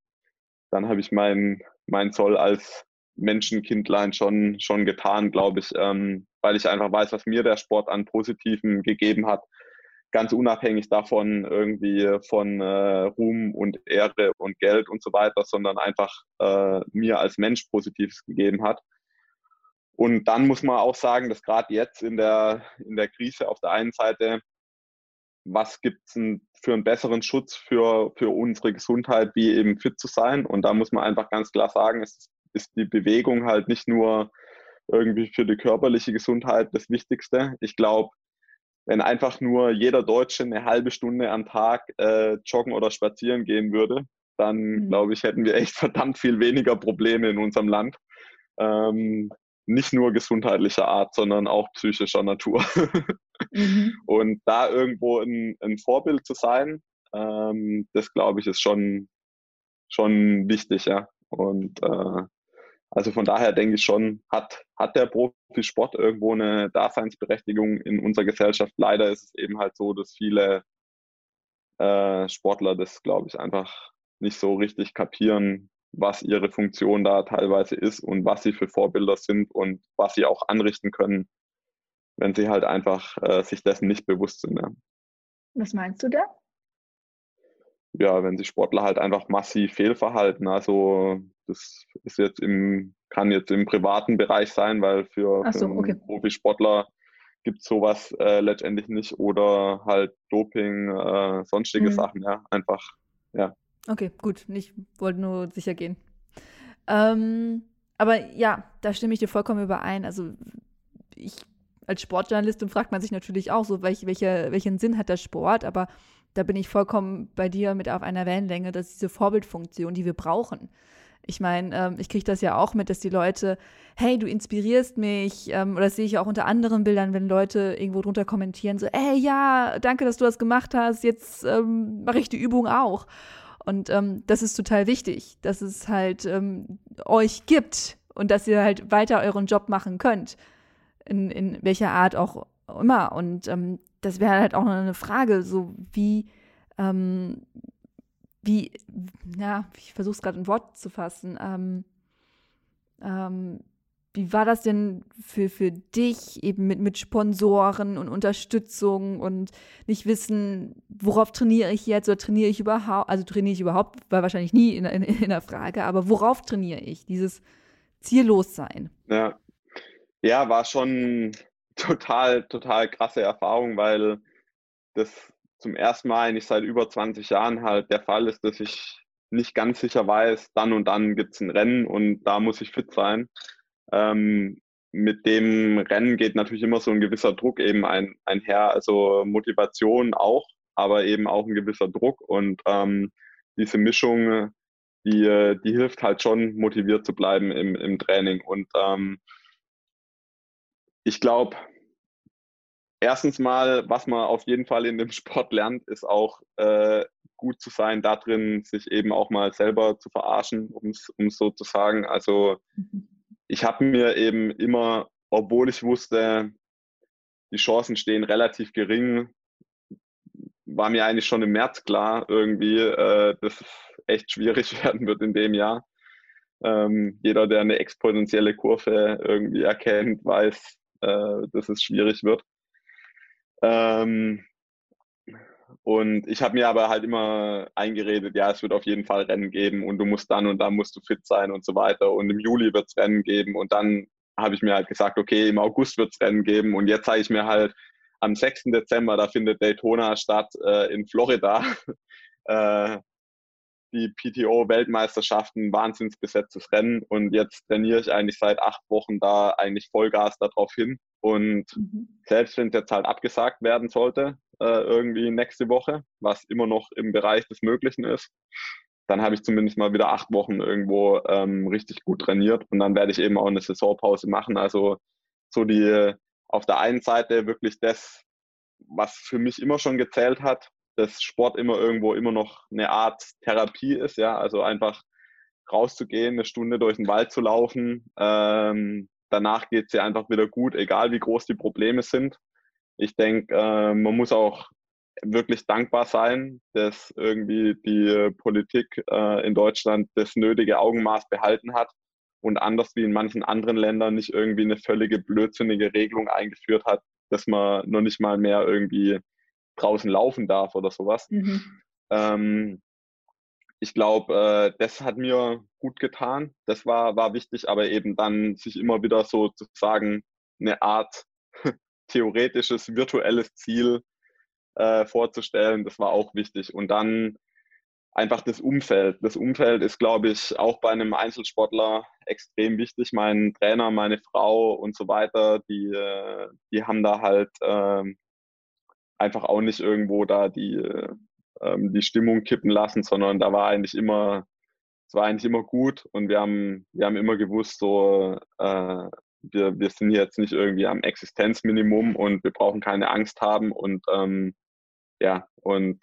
dann habe ich meinen mein Zoll als Menschenkindlein schon, schon getan, glaube ich, ähm, weil ich einfach weiß, was mir der Sport an Positiven gegeben hat. Ganz unabhängig davon irgendwie von äh, Ruhm und Ehre und Geld und so weiter, sondern einfach äh, mir als Mensch Positives gegeben hat. Und dann muss man auch sagen, dass gerade jetzt in der, in der Krise auf der einen Seite, was gibt es für einen besseren Schutz für, für unsere Gesundheit, wie eben fit zu sein? Und da muss man einfach ganz klar sagen, es ist die Bewegung halt nicht nur irgendwie für die körperliche Gesundheit das Wichtigste. Ich glaube, wenn einfach nur jeder Deutsche eine halbe Stunde am Tag äh, joggen oder spazieren gehen würde, dann mhm. glaube ich, hätten wir echt verdammt viel weniger Probleme in unserem Land. Ähm, nicht nur gesundheitlicher Art, sondern auch psychischer Natur. mhm. Und da irgendwo ein, ein, Vorbild zu sein, ähm, das glaube ich ist schon, schon wichtig, ja. Und äh, also von daher denke ich schon, hat, hat der Profisport irgendwo eine Daseinsberechtigung in unserer Gesellschaft. Leider ist es eben halt so, dass viele äh, Sportler das, glaube ich, einfach nicht so richtig kapieren, was ihre Funktion da teilweise ist und was sie für Vorbilder sind und was sie auch anrichten können, wenn sie halt einfach äh, sich dessen nicht bewusst sind. Ja. Was meinst du da? Ja, wenn sich Sportler halt einfach massiv fehlverhalten. Also das ist jetzt im, kann jetzt im privaten Bereich sein, weil für, so, für okay. Profisportler gibt es sowas äh, letztendlich nicht oder halt Doping, äh, sonstige mhm. Sachen, ja, einfach, ja. Okay, gut. Ich wollte nur sicher gehen. Ähm, aber ja, da stimme ich dir vollkommen überein. Also ich als Sportjournalistin fragt man sich natürlich auch so, welch, welche, welchen Sinn hat der Sport, aber da bin ich vollkommen bei dir mit auf einer Wellenlänge, dass diese Vorbildfunktion, die wir brauchen. Ich meine, ähm, ich kriege das ja auch mit, dass die Leute, hey, du inspirierst mich, ähm, oder das sehe ich auch unter anderen Bildern, wenn Leute irgendwo drunter kommentieren, so, ey, ja, danke, dass du das gemacht hast, jetzt ähm, mache ich die Übung auch. Und ähm, das ist total wichtig, dass es halt ähm, euch gibt und dass ihr halt weiter euren Job machen könnt. In, in welcher Art auch immer. Und ähm, das wäre halt auch noch eine Frage, so wie, ähm, wie, ja, ich versuche es gerade in Wort zu fassen. Wie war das denn für, für dich eben mit, mit Sponsoren und Unterstützung und nicht wissen, worauf trainiere ich jetzt oder trainiere ich überhaupt? Also trainiere ich überhaupt, war wahrscheinlich nie in, in, in der Frage, aber worauf trainiere ich? Dieses Ziellossein. Ja. ja, war schon total, total krasse Erfahrung, weil das zum ersten Mal eigentlich seit über 20 Jahren halt der Fall ist, dass ich nicht ganz sicher weiß, dann und dann gibt es ein Rennen und da muss ich fit sein. Ähm, mit dem Rennen geht natürlich immer so ein gewisser Druck eben ein, einher, also Motivation auch, aber eben auch ein gewisser Druck und ähm, diese Mischung, die, die hilft halt schon, motiviert zu bleiben im, im Training. Und ähm, ich glaube, erstens mal, was man auf jeden Fall in dem Sport lernt, ist auch äh, gut zu sein, da drin sich eben auch mal selber zu verarschen, um es so zu sagen. Also mhm ich habe mir eben immer, obwohl ich wusste, die Chancen stehen relativ gering, war mir eigentlich schon im März klar, irgendwie, äh, dass es echt schwierig werden wird in dem Jahr. Ähm, jeder, der eine exponentielle Kurve irgendwie erkennt, weiß, äh, dass es schwierig wird. Ähm, und ich habe mir aber halt immer eingeredet, ja, es wird auf jeden Fall Rennen geben und du musst dann und dann musst du fit sein und so weiter. Und im Juli wird es Rennen geben. Und dann habe ich mir halt gesagt, okay, im August wird es Rennen geben. Und jetzt zeige ich mir halt am 6. Dezember, da findet Daytona statt äh, in Florida. äh, die PTO-Weltmeisterschaften, wahnsinnsbesetztes Rennen. Und jetzt trainiere ich eigentlich seit acht Wochen da eigentlich Vollgas darauf hin. Und mhm. selbst wenn es jetzt halt abgesagt werden sollte, äh, irgendwie nächste Woche, was immer noch im Bereich des Möglichen ist, dann habe ich zumindest mal wieder acht Wochen irgendwo ähm, richtig gut trainiert und dann werde ich eben auch eine Saisonpause machen. Also so die auf der einen Seite wirklich das, was für mich immer schon gezählt hat, dass Sport immer irgendwo immer noch eine Art Therapie ist, ja, also einfach rauszugehen, eine Stunde durch den Wald zu laufen, ähm, danach geht es dir einfach wieder gut, egal wie groß die Probleme sind. Ich denke, äh, man muss auch wirklich dankbar sein, dass irgendwie die Politik äh, in Deutschland das nötige Augenmaß behalten hat und anders wie in manchen anderen Ländern nicht irgendwie eine völlige blödsinnige Regelung eingeführt hat, dass man noch nicht mal mehr irgendwie draußen laufen darf oder sowas. Mhm. Ähm, ich glaube, äh, das hat mir gut getan. Das war, war wichtig, aber eben dann sich immer wieder so sozusagen eine Art theoretisches, virtuelles Ziel äh, vorzustellen, das war auch wichtig. Und dann einfach das Umfeld. Das Umfeld ist, glaube ich, auch bei einem Einzelsportler extrem wichtig. Mein Trainer, meine Frau und so weiter, die, äh, die haben da halt äh, einfach auch nicht irgendwo da die, ähm, die Stimmung kippen lassen, sondern da war eigentlich immer, es war eigentlich immer gut und wir haben, wir haben immer gewusst, so, äh, wir, wir sind jetzt nicht irgendwie am Existenzminimum und wir brauchen keine Angst haben und ähm, ja, und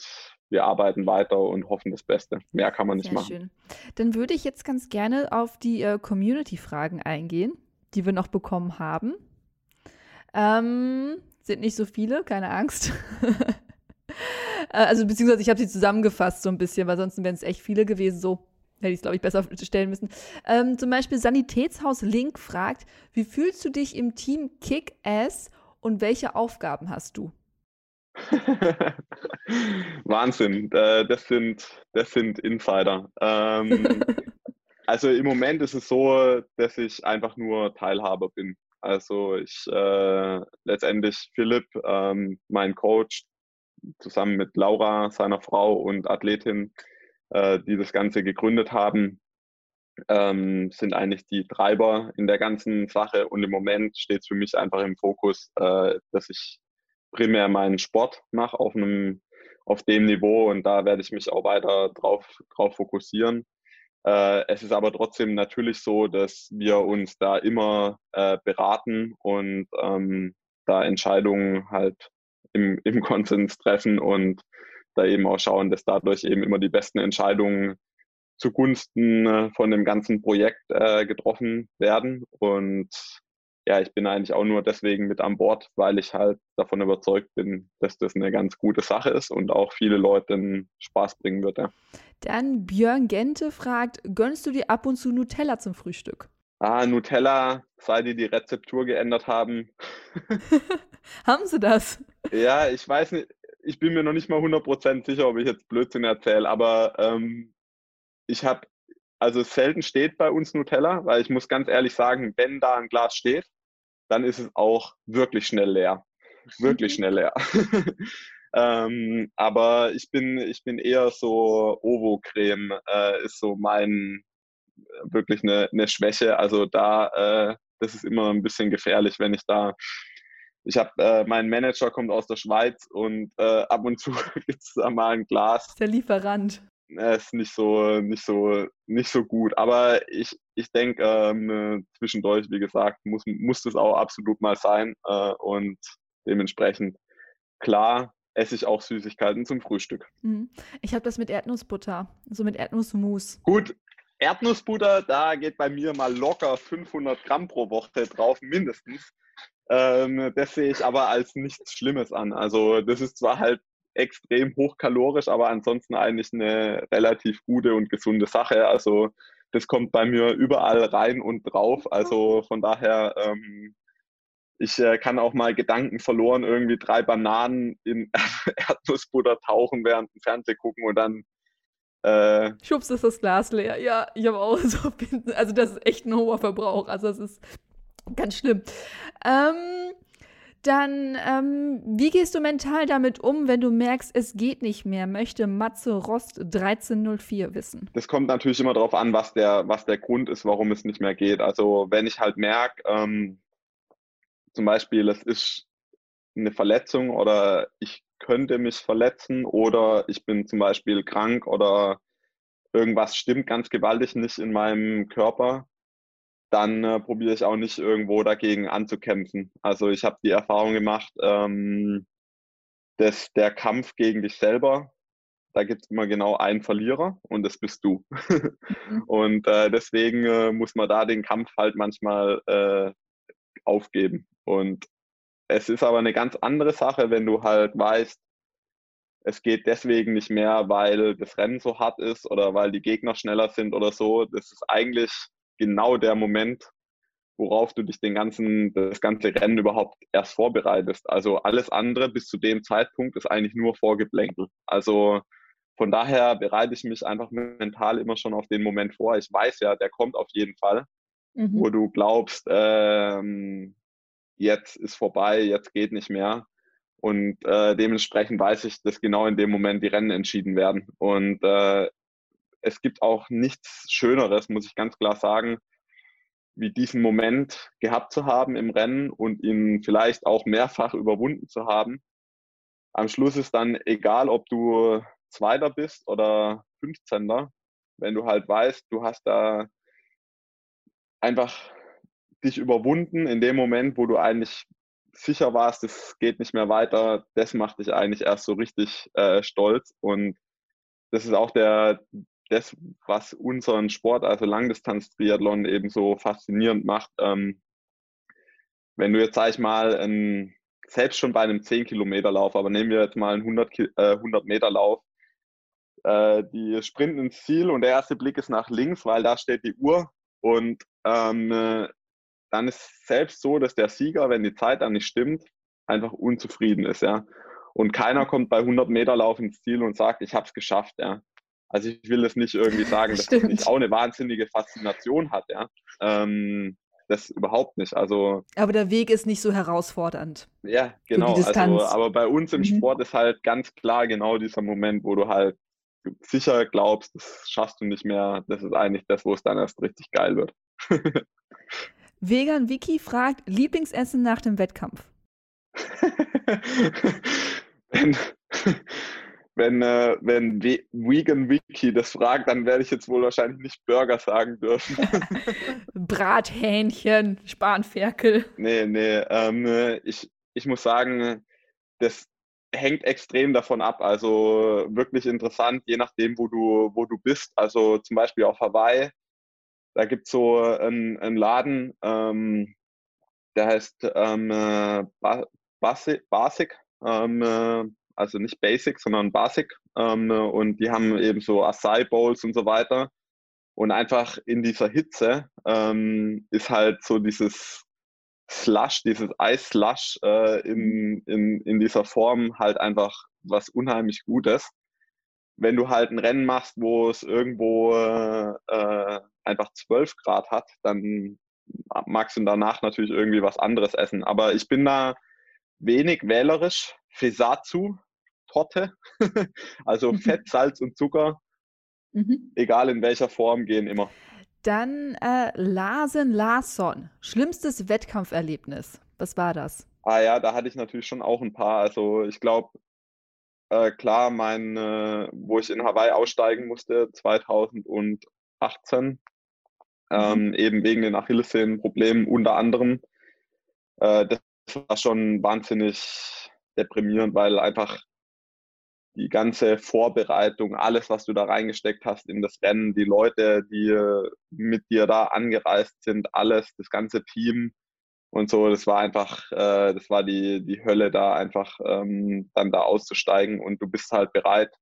wir arbeiten weiter und hoffen das Beste. Mehr kann man nicht Sehr machen. Schön. Dann würde ich jetzt ganz gerne auf die äh, Community-Fragen eingehen, die wir noch bekommen haben. Ähm, sind nicht so viele, keine Angst. Äh, also beziehungsweise ich habe sie zusammengefasst so ein bisschen, weil sonst wären es echt viele gewesen. So hätte ich es, glaube ich, besser stellen müssen. Ähm, zum Beispiel Sanitätshaus Link fragt, wie fühlst du dich im Team Kick-Ass und welche Aufgaben hast du? Wahnsinn, äh, das sind, das sind Insider. Ähm, also im Moment ist es so, dass ich einfach nur Teilhaber bin. Also ich äh, letztendlich Philipp, ähm, mein Coach, zusammen mit Laura, seiner Frau und Athletin, äh, die das Ganze gegründet haben, ähm, sind eigentlich die Treiber in der ganzen Sache. Und im Moment steht es für mich einfach im Fokus, äh, dass ich primär meinen Sport mache auf einem auf dem Niveau und da werde ich mich auch weiter drauf, drauf fokussieren. Äh, es ist aber trotzdem natürlich so, dass wir uns da immer äh, beraten und ähm, da Entscheidungen halt im, im Konsens treffen und da eben auch schauen, dass dadurch eben immer die besten Entscheidungen zugunsten äh, von dem ganzen Projekt äh, getroffen werden. Und ja, ich bin eigentlich auch nur deswegen mit an Bord, weil ich halt davon überzeugt bin, dass das eine ganz gute Sache ist und auch viele Leuten Spaß bringen wird. Ja. Dann Björn Gente fragt, gönnst du dir ab und zu Nutella zum Frühstück? Ah, Nutella, seit die die Rezeptur geändert haben. haben sie das? Ja, ich weiß nicht, ich bin mir noch nicht mal 100% sicher, ob ich jetzt Blödsinn erzähle, aber ähm, ich habe also selten steht bei uns Nutella, weil ich muss ganz ehrlich sagen, wenn da ein Glas steht, dann ist es auch wirklich schnell leer. Wirklich schnell leer. ähm, aber ich bin, ich bin eher so Ovo-Creme, äh, ist so mein wirklich eine, eine Schwäche. Also da, äh, das ist immer ein bisschen gefährlich, wenn ich da ich habe, äh, mein Manager kommt aus der Schweiz und äh, ab und zu gibt es da mal ein Glas. Der Lieferant äh, ist nicht so, nicht so, nicht so gut. Aber ich, ich denke, ähm, zwischendurch, wie gesagt, muss, muss das auch absolut mal sein. Äh, und dementsprechend, klar, esse ich auch Süßigkeiten zum Frühstück. Mhm. Ich habe das mit Erdnussbutter, so mit Erdnussmus. Gut, Erdnussbutter, da geht bei mir mal locker 500 Gramm pro Woche drauf, mindestens. Ähm, das sehe ich aber als nichts Schlimmes an. Also das ist zwar halt extrem hochkalorisch, aber ansonsten eigentlich eine relativ gute und gesunde Sache. Also das kommt bei mir überall rein und drauf. Also von daher, ähm, ich äh, kann auch mal Gedanken verloren, irgendwie drei Bananen in Erdnussbutter tauchen während dem Fernseh gucken und dann äh, Schubst ist das Glas leer. Ja, ich habe auch so. Also, das ist echt ein hoher Verbrauch. Also, das ist ganz schlimm. Ähm, dann, ähm, wie gehst du mental damit um, wenn du merkst, es geht nicht mehr? Möchte Matze Rost 1304 wissen. Das kommt natürlich immer darauf an, was der, was der Grund ist, warum es nicht mehr geht. Also wenn ich halt merke, ähm, zum Beispiel, es ist eine Verletzung oder ich könnte mich verletzen oder ich bin zum Beispiel krank oder irgendwas stimmt ganz gewaltig nicht in meinem Körper, dann äh, probiere ich auch nicht irgendwo dagegen anzukämpfen. Also ich habe die Erfahrung gemacht, ähm, dass der Kampf gegen dich selber, da gibt es immer genau einen Verlierer und das bist du. Mhm. und äh, deswegen äh, muss man da den Kampf halt manchmal äh, aufgeben. Und es ist aber eine ganz andere Sache, wenn du halt weißt, es geht deswegen nicht mehr, weil das Rennen so hart ist oder weil die Gegner schneller sind oder so. Das ist eigentlich genau der Moment, worauf du dich den ganzen, das ganze Rennen überhaupt erst vorbereitest. Also alles andere bis zu dem Zeitpunkt ist eigentlich nur Vorgeplänkel. Also von daher bereite ich mich einfach mental immer schon auf den Moment vor. Ich weiß ja, der kommt auf jeden Fall, mhm. wo du glaubst, ähm, jetzt ist vorbei, jetzt geht nicht mehr. Und äh, dementsprechend weiß ich, dass genau in dem Moment die Rennen entschieden werden. Und äh, es gibt auch nichts Schöneres, muss ich ganz klar sagen, wie diesen Moment gehabt zu haben im Rennen und ihn vielleicht auch mehrfach überwunden zu haben. Am Schluss ist dann egal, ob du Zweiter bist oder 15. Wenn du halt weißt, du hast da einfach dich überwunden in dem Moment, wo du eigentlich sicher warst, es geht nicht mehr weiter, das macht dich eigentlich erst so richtig äh, stolz. Und das ist auch der, das, was unseren Sport, also Langdistanz-Triathlon eben so faszinierend macht. Ähm, wenn du jetzt, sag ich mal, ein, selbst schon bei einem 10-Kilometer-Lauf, aber nehmen wir jetzt mal einen 100-Meter-Lauf, äh, die sprinten ins Ziel und der erste Blick ist nach links, weil da steht die Uhr und ähm, äh, dann ist selbst so, dass der Sieger, wenn die Zeit dann nicht stimmt, einfach unzufrieden ist, ja. Und keiner kommt bei 100 Meter Lauf ins Ziel und sagt, ich habe es geschafft, ja. Also ich will es nicht irgendwie sagen, dass Stimmt. das nicht auch eine wahnsinnige Faszination hat, ja. Ähm, das überhaupt nicht. Also. Aber der Weg ist nicht so herausfordernd. Ja, genau. Also, aber bei uns im mhm. Sport ist halt ganz klar genau dieser Moment, wo du halt sicher glaubst, das schaffst du nicht mehr. Das ist eigentlich das, wo es dann erst richtig geil wird. Vegan Vicky fragt: Lieblingsessen nach dem Wettkampf? wenn, äh, wenn Vegan Wiki das fragt, dann werde ich jetzt wohl wahrscheinlich nicht Burger sagen dürfen. Brathähnchen, Spanferkel. Nee, nee. Ähm, ich, ich muss sagen, das hängt extrem davon ab. Also wirklich interessant, je nachdem, wo du, wo du bist. Also zum Beispiel auf Hawaii da gibt es so einen, einen Laden, ähm, der heißt ähm, äh, Basic, Basic ähm, äh, also nicht Basic, sondern Basic. Ähm, und die haben eben so Acai Bowls und so weiter. Und einfach in dieser Hitze ähm, ist halt so dieses Slush, dieses Eis-Slush äh, in, in, in dieser Form halt einfach was unheimlich Gutes. Wenn du halt ein Rennen machst, wo es irgendwo äh, einfach 12 Grad hat, dann magst du danach natürlich irgendwie was anderes essen. Aber ich bin da wenig wählerisch. Fesatsu, Torte, also mhm. Fett, Salz und Zucker, mhm. egal in welcher Form, gehen immer. Dann äh, Larsen Larsson, schlimmstes Wettkampferlebnis. Was war das? Ah ja, da hatte ich natürlich schon auch ein paar. Also ich glaube, äh, klar, mein, äh, wo ich in Hawaii aussteigen musste, 2018, Mhm. ähm, eben wegen den Achillessehnenproblemen unter anderem. Äh, das war schon wahnsinnig deprimierend, weil einfach die ganze Vorbereitung, alles, was du da reingesteckt hast in das Rennen, die Leute, die mit dir da angereist sind, alles, das ganze Team und so, das war einfach, äh, das war die, die Hölle da einfach ähm, dann da auszusteigen und du bist halt bereit,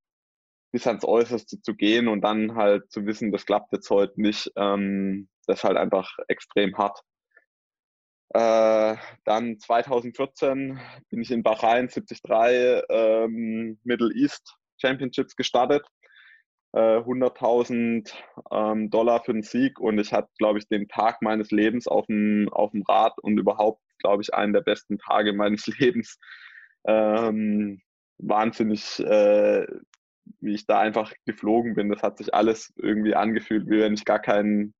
bis ans Äußerste zu gehen und dann halt zu wissen, das klappt jetzt heute nicht, ähm, das ist halt einfach extrem hart. Äh, dann 2014 bin ich in Bahrain 73 ähm, Middle East Championships gestartet. Äh, 100.000 ähm, Dollar für den Sieg und ich hatte, glaube ich, den Tag meines Lebens auf dem, auf dem Rad und überhaupt, glaube ich, einen der besten Tage meines Lebens. Ähm, wahnsinnig äh, wie ich da einfach geflogen bin. Das hat sich alles irgendwie angefühlt, wie wenn ich gar keinen,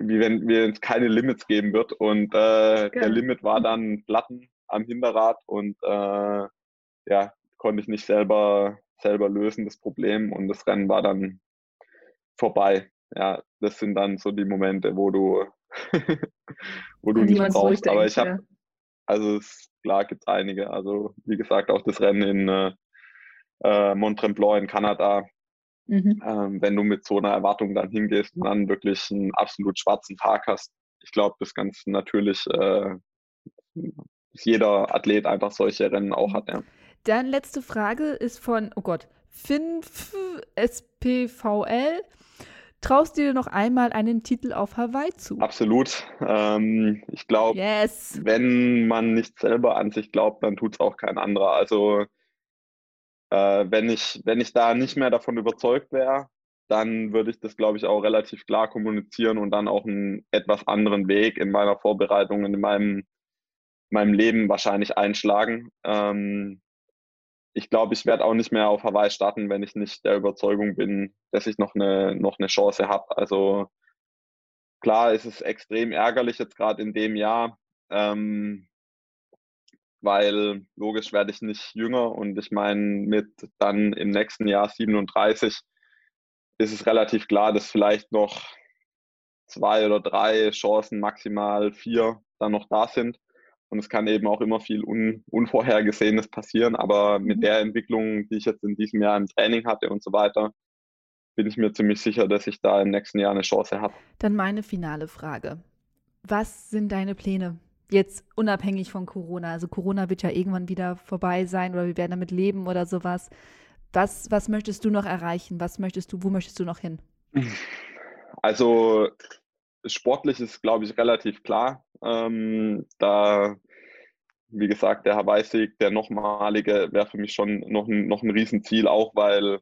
wie wenn es keine Limits geben wird. Und äh, der Limit war dann Platten am Hinterrad und äh, ja, konnte ich nicht selber, selber lösen, das Problem. Und das Rennen war dann vorbei. Ja, das sind dann so die Momente, wo du, wo du nicht brauchst. Aber ich habe, also es, klar gibt es einige. Also wie gesagt, auch das Rennen in äh, äh, Mont Tremblant in Kanada. Mhm. Ähm, wenn du mit so einer Erwartung dann hingehst und dann wirklich einen absolut schwarzen Tag hast, ich glaube, das ganz natürlich, äh, dass jeder Athlet einfach solche Rennen auch hat. Ja. Dann letzte Frage ist von, oh Gott, 5 SPVL. Traust du dir noch einmal einen Titel auf Hawaii zu? Absolut. Ähm, ich glaube, yes. wenn man nicht selber an sich glaubt, dann tut es auch kein anderer. Also äh, wenn, ich, wenn ich da nicht mehr davon überzeugt wäre, dann würde ich das, glaube ich, auch relativ klar kommunizieren und dann auch einen etwas anderen Weg in meiner Vorbereitung, in meinem, meinem Leben wahrscheinlich einschlagen. Ähm, ich glaube, ich werde auch nicht mehr auf Hawaii starten, wenn ich nicht der Überzeugung bin, dass ich noch eine, noch eine Chance habe. Also klar ist es extrem ärgerlich jetzt gerade in dem Jahr, ähm, weil logisch werde ich nicht jünger und ich meine, mit dann im nächsten Jahr 37 ist es relativ klar, dass vielleicht noch zwei oder drei Chancen, maximal vier, dann noch da sind. Und es kann eben auch immer viel Un Unvorhergesehenes passieren. Aber mit mhm. der Entwicklung, die ich jetzt in diesem Jahr im Training hatte und so weiter, bin ich mir ziemlich sicher, dass ich da im nächsten Jahr eine Chance habe. Dann meine finale Frage. Was sind deine Pläne? Jetzt unabhängig von Corona. Also Corona wird ja irgendwann wieder vorbei sein oder wir werden damit leben oder sowas. Was, was möchtest du noch erreichen? Was möchtest du, wo möchtest du noch hin? Also sportlich ist, glaube ich, relativ klar. Ähm, da, wie gesagt, der Hawaii-Sieg, der nochmalige, wäre für mich schon noch ein, noch ein Riesenziel, auch weil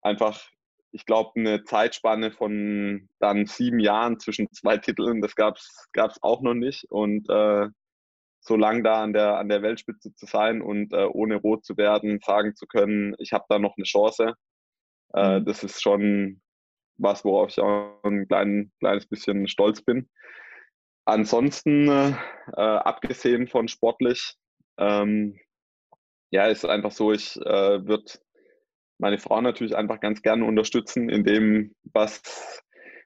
einfach, ich glaube, eine Zeitspanne von dann sieben Jahren zwischen zwei Titeln, das gab es auch noch nicht. Und äh, so lang da an der, an der Weltspitze zu sein und äh, ohne rot zu werden, sagen zu können, ich habe da noch eine Chance. Äh, mhm. das ist schon was, worauf ich auch ein klein, kleines bisschen stolz bin. Ansonsten, äh, abgesehen von sportlich, ähm, ja, ist einfach so, ich äh, würde meine Frau natürlich einfach ganz gerne unterstützen in dem, was,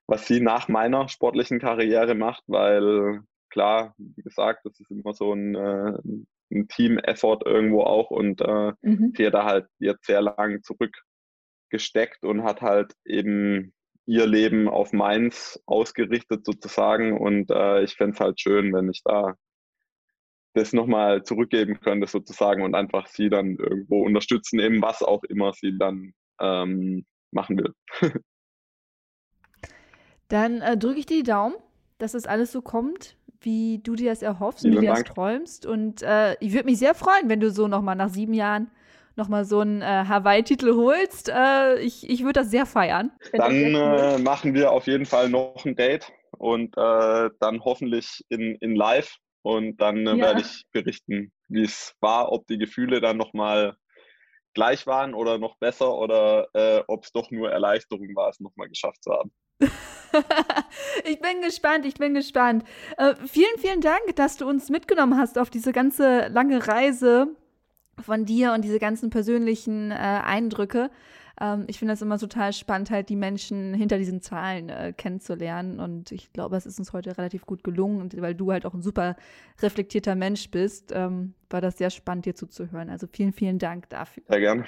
was sie nach meiner sportlichen Karriere macht, weil klar, wie gesagt, das ist immer so ein, äh, ein Team-Effort irgendwo auch und äh, mhm. sie hat da halt jetzt sehr lang zurückgesteckt und hat halt eben ihr Leben auf meins ausgerichtet sozusagen und äh, ich fände es halt schön, wenn ich da das nochmal zurückgeben könnte sozusagen und einfach sie dann irgendwo unterstützen, eben was auch immer sie dann ähm, machen will. dann äh, drücke ich dir die Daumen, dass das alles so kommt, wie du dir das erhoffst und wie du das träumst. Und äh, ich würde mich sehr freuen, wenn du so nochmal nach sieben Jahren nochmal so einen äh, Hawaii-Titel holst. Äh, ich ich würde das sehr feiern. Dann äh, machen wir auf jeden Fall noch ein Date und äh, dann hoffentlich in, in live. Und dann äh, ja. werde ich berichten, wie es war, ob die Gefühle dann nochmal gleich waren oder noch besser oder äh, ob es doch nur Erleichterung war, es nochmal geschafft zu haben. ich bin gespannt, ich bin gespannt. Äh, vielen, vielen Dank, dass du uns mitgenommen hast auf diese ganze lange Reise von dir und diese ganzen persönlichen äh, Eindrücke. Ähm, ich finde das immer total spannend, halt die Menschen hinter diesen Zahlen äh, kennenzulernen. Und ich glaube, es ist uns heute relativ gut gelungen. Und weil du halt auch ein super reflektierter Mensch bist, ähm, war das sehr spannend, dir zuzuhören. Also vielen, vielen Dank dafür. Sehr gerne.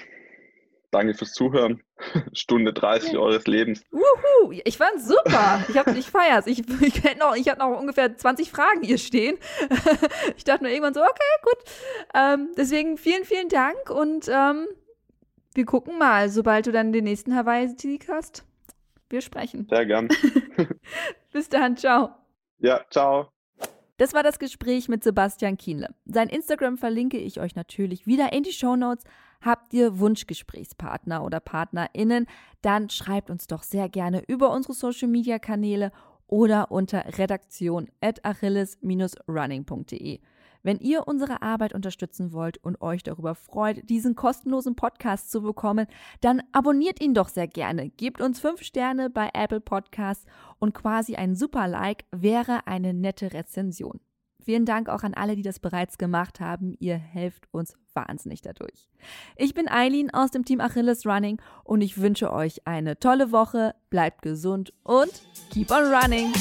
Danke fürs Zuhören. Stunde 30 ja. eures Lebens. Wuhu, ich fand's super. Ich, hab, ich feier's. Ich, ich, hätte noch, ich hatte noch ungefähr 20 Fragen hier stehen. ich dachte nur irgendwann so, okay, gut. Ähm, deswegen vielen, vielen Dank und ähm, wir gucken mal, sobald du dann den nächsten Hawaii-Sieg hast. Wir sprechen. Sehr gern. Bis dann, ciao. Ja, ciao. Das war das Gespräch mit Sebastian Kienle. Sein Instagram verlinke ich euch natürlich wieder in die Show Notes. Habt ihr Wunschgesprächspartner oder PartnerInnen, dann schreibt uns doch sehr gerne über unsere Social Media Kanäle oder unter redaktion at achilles-running.de. Wenn ihr unsere Arbeit unterstützen wollt und euch darüber freut, diesen kostenlosen Podcast zu bekommen, dann abonniert ihn doch sehr gerne. Gebt uns fünf Sterne bei Apple Podcasts und quasi ein super Like wäre eine nette Rezension. Vielen Dank auch an alle, die das bereits gemacht haben. Ihr helft uns wahnsinnig dadurch. Ich bin Eileen aus dem Team Achilles Running und ich wünsche euch eine tolle Woche, bleibt gesund und keep on running!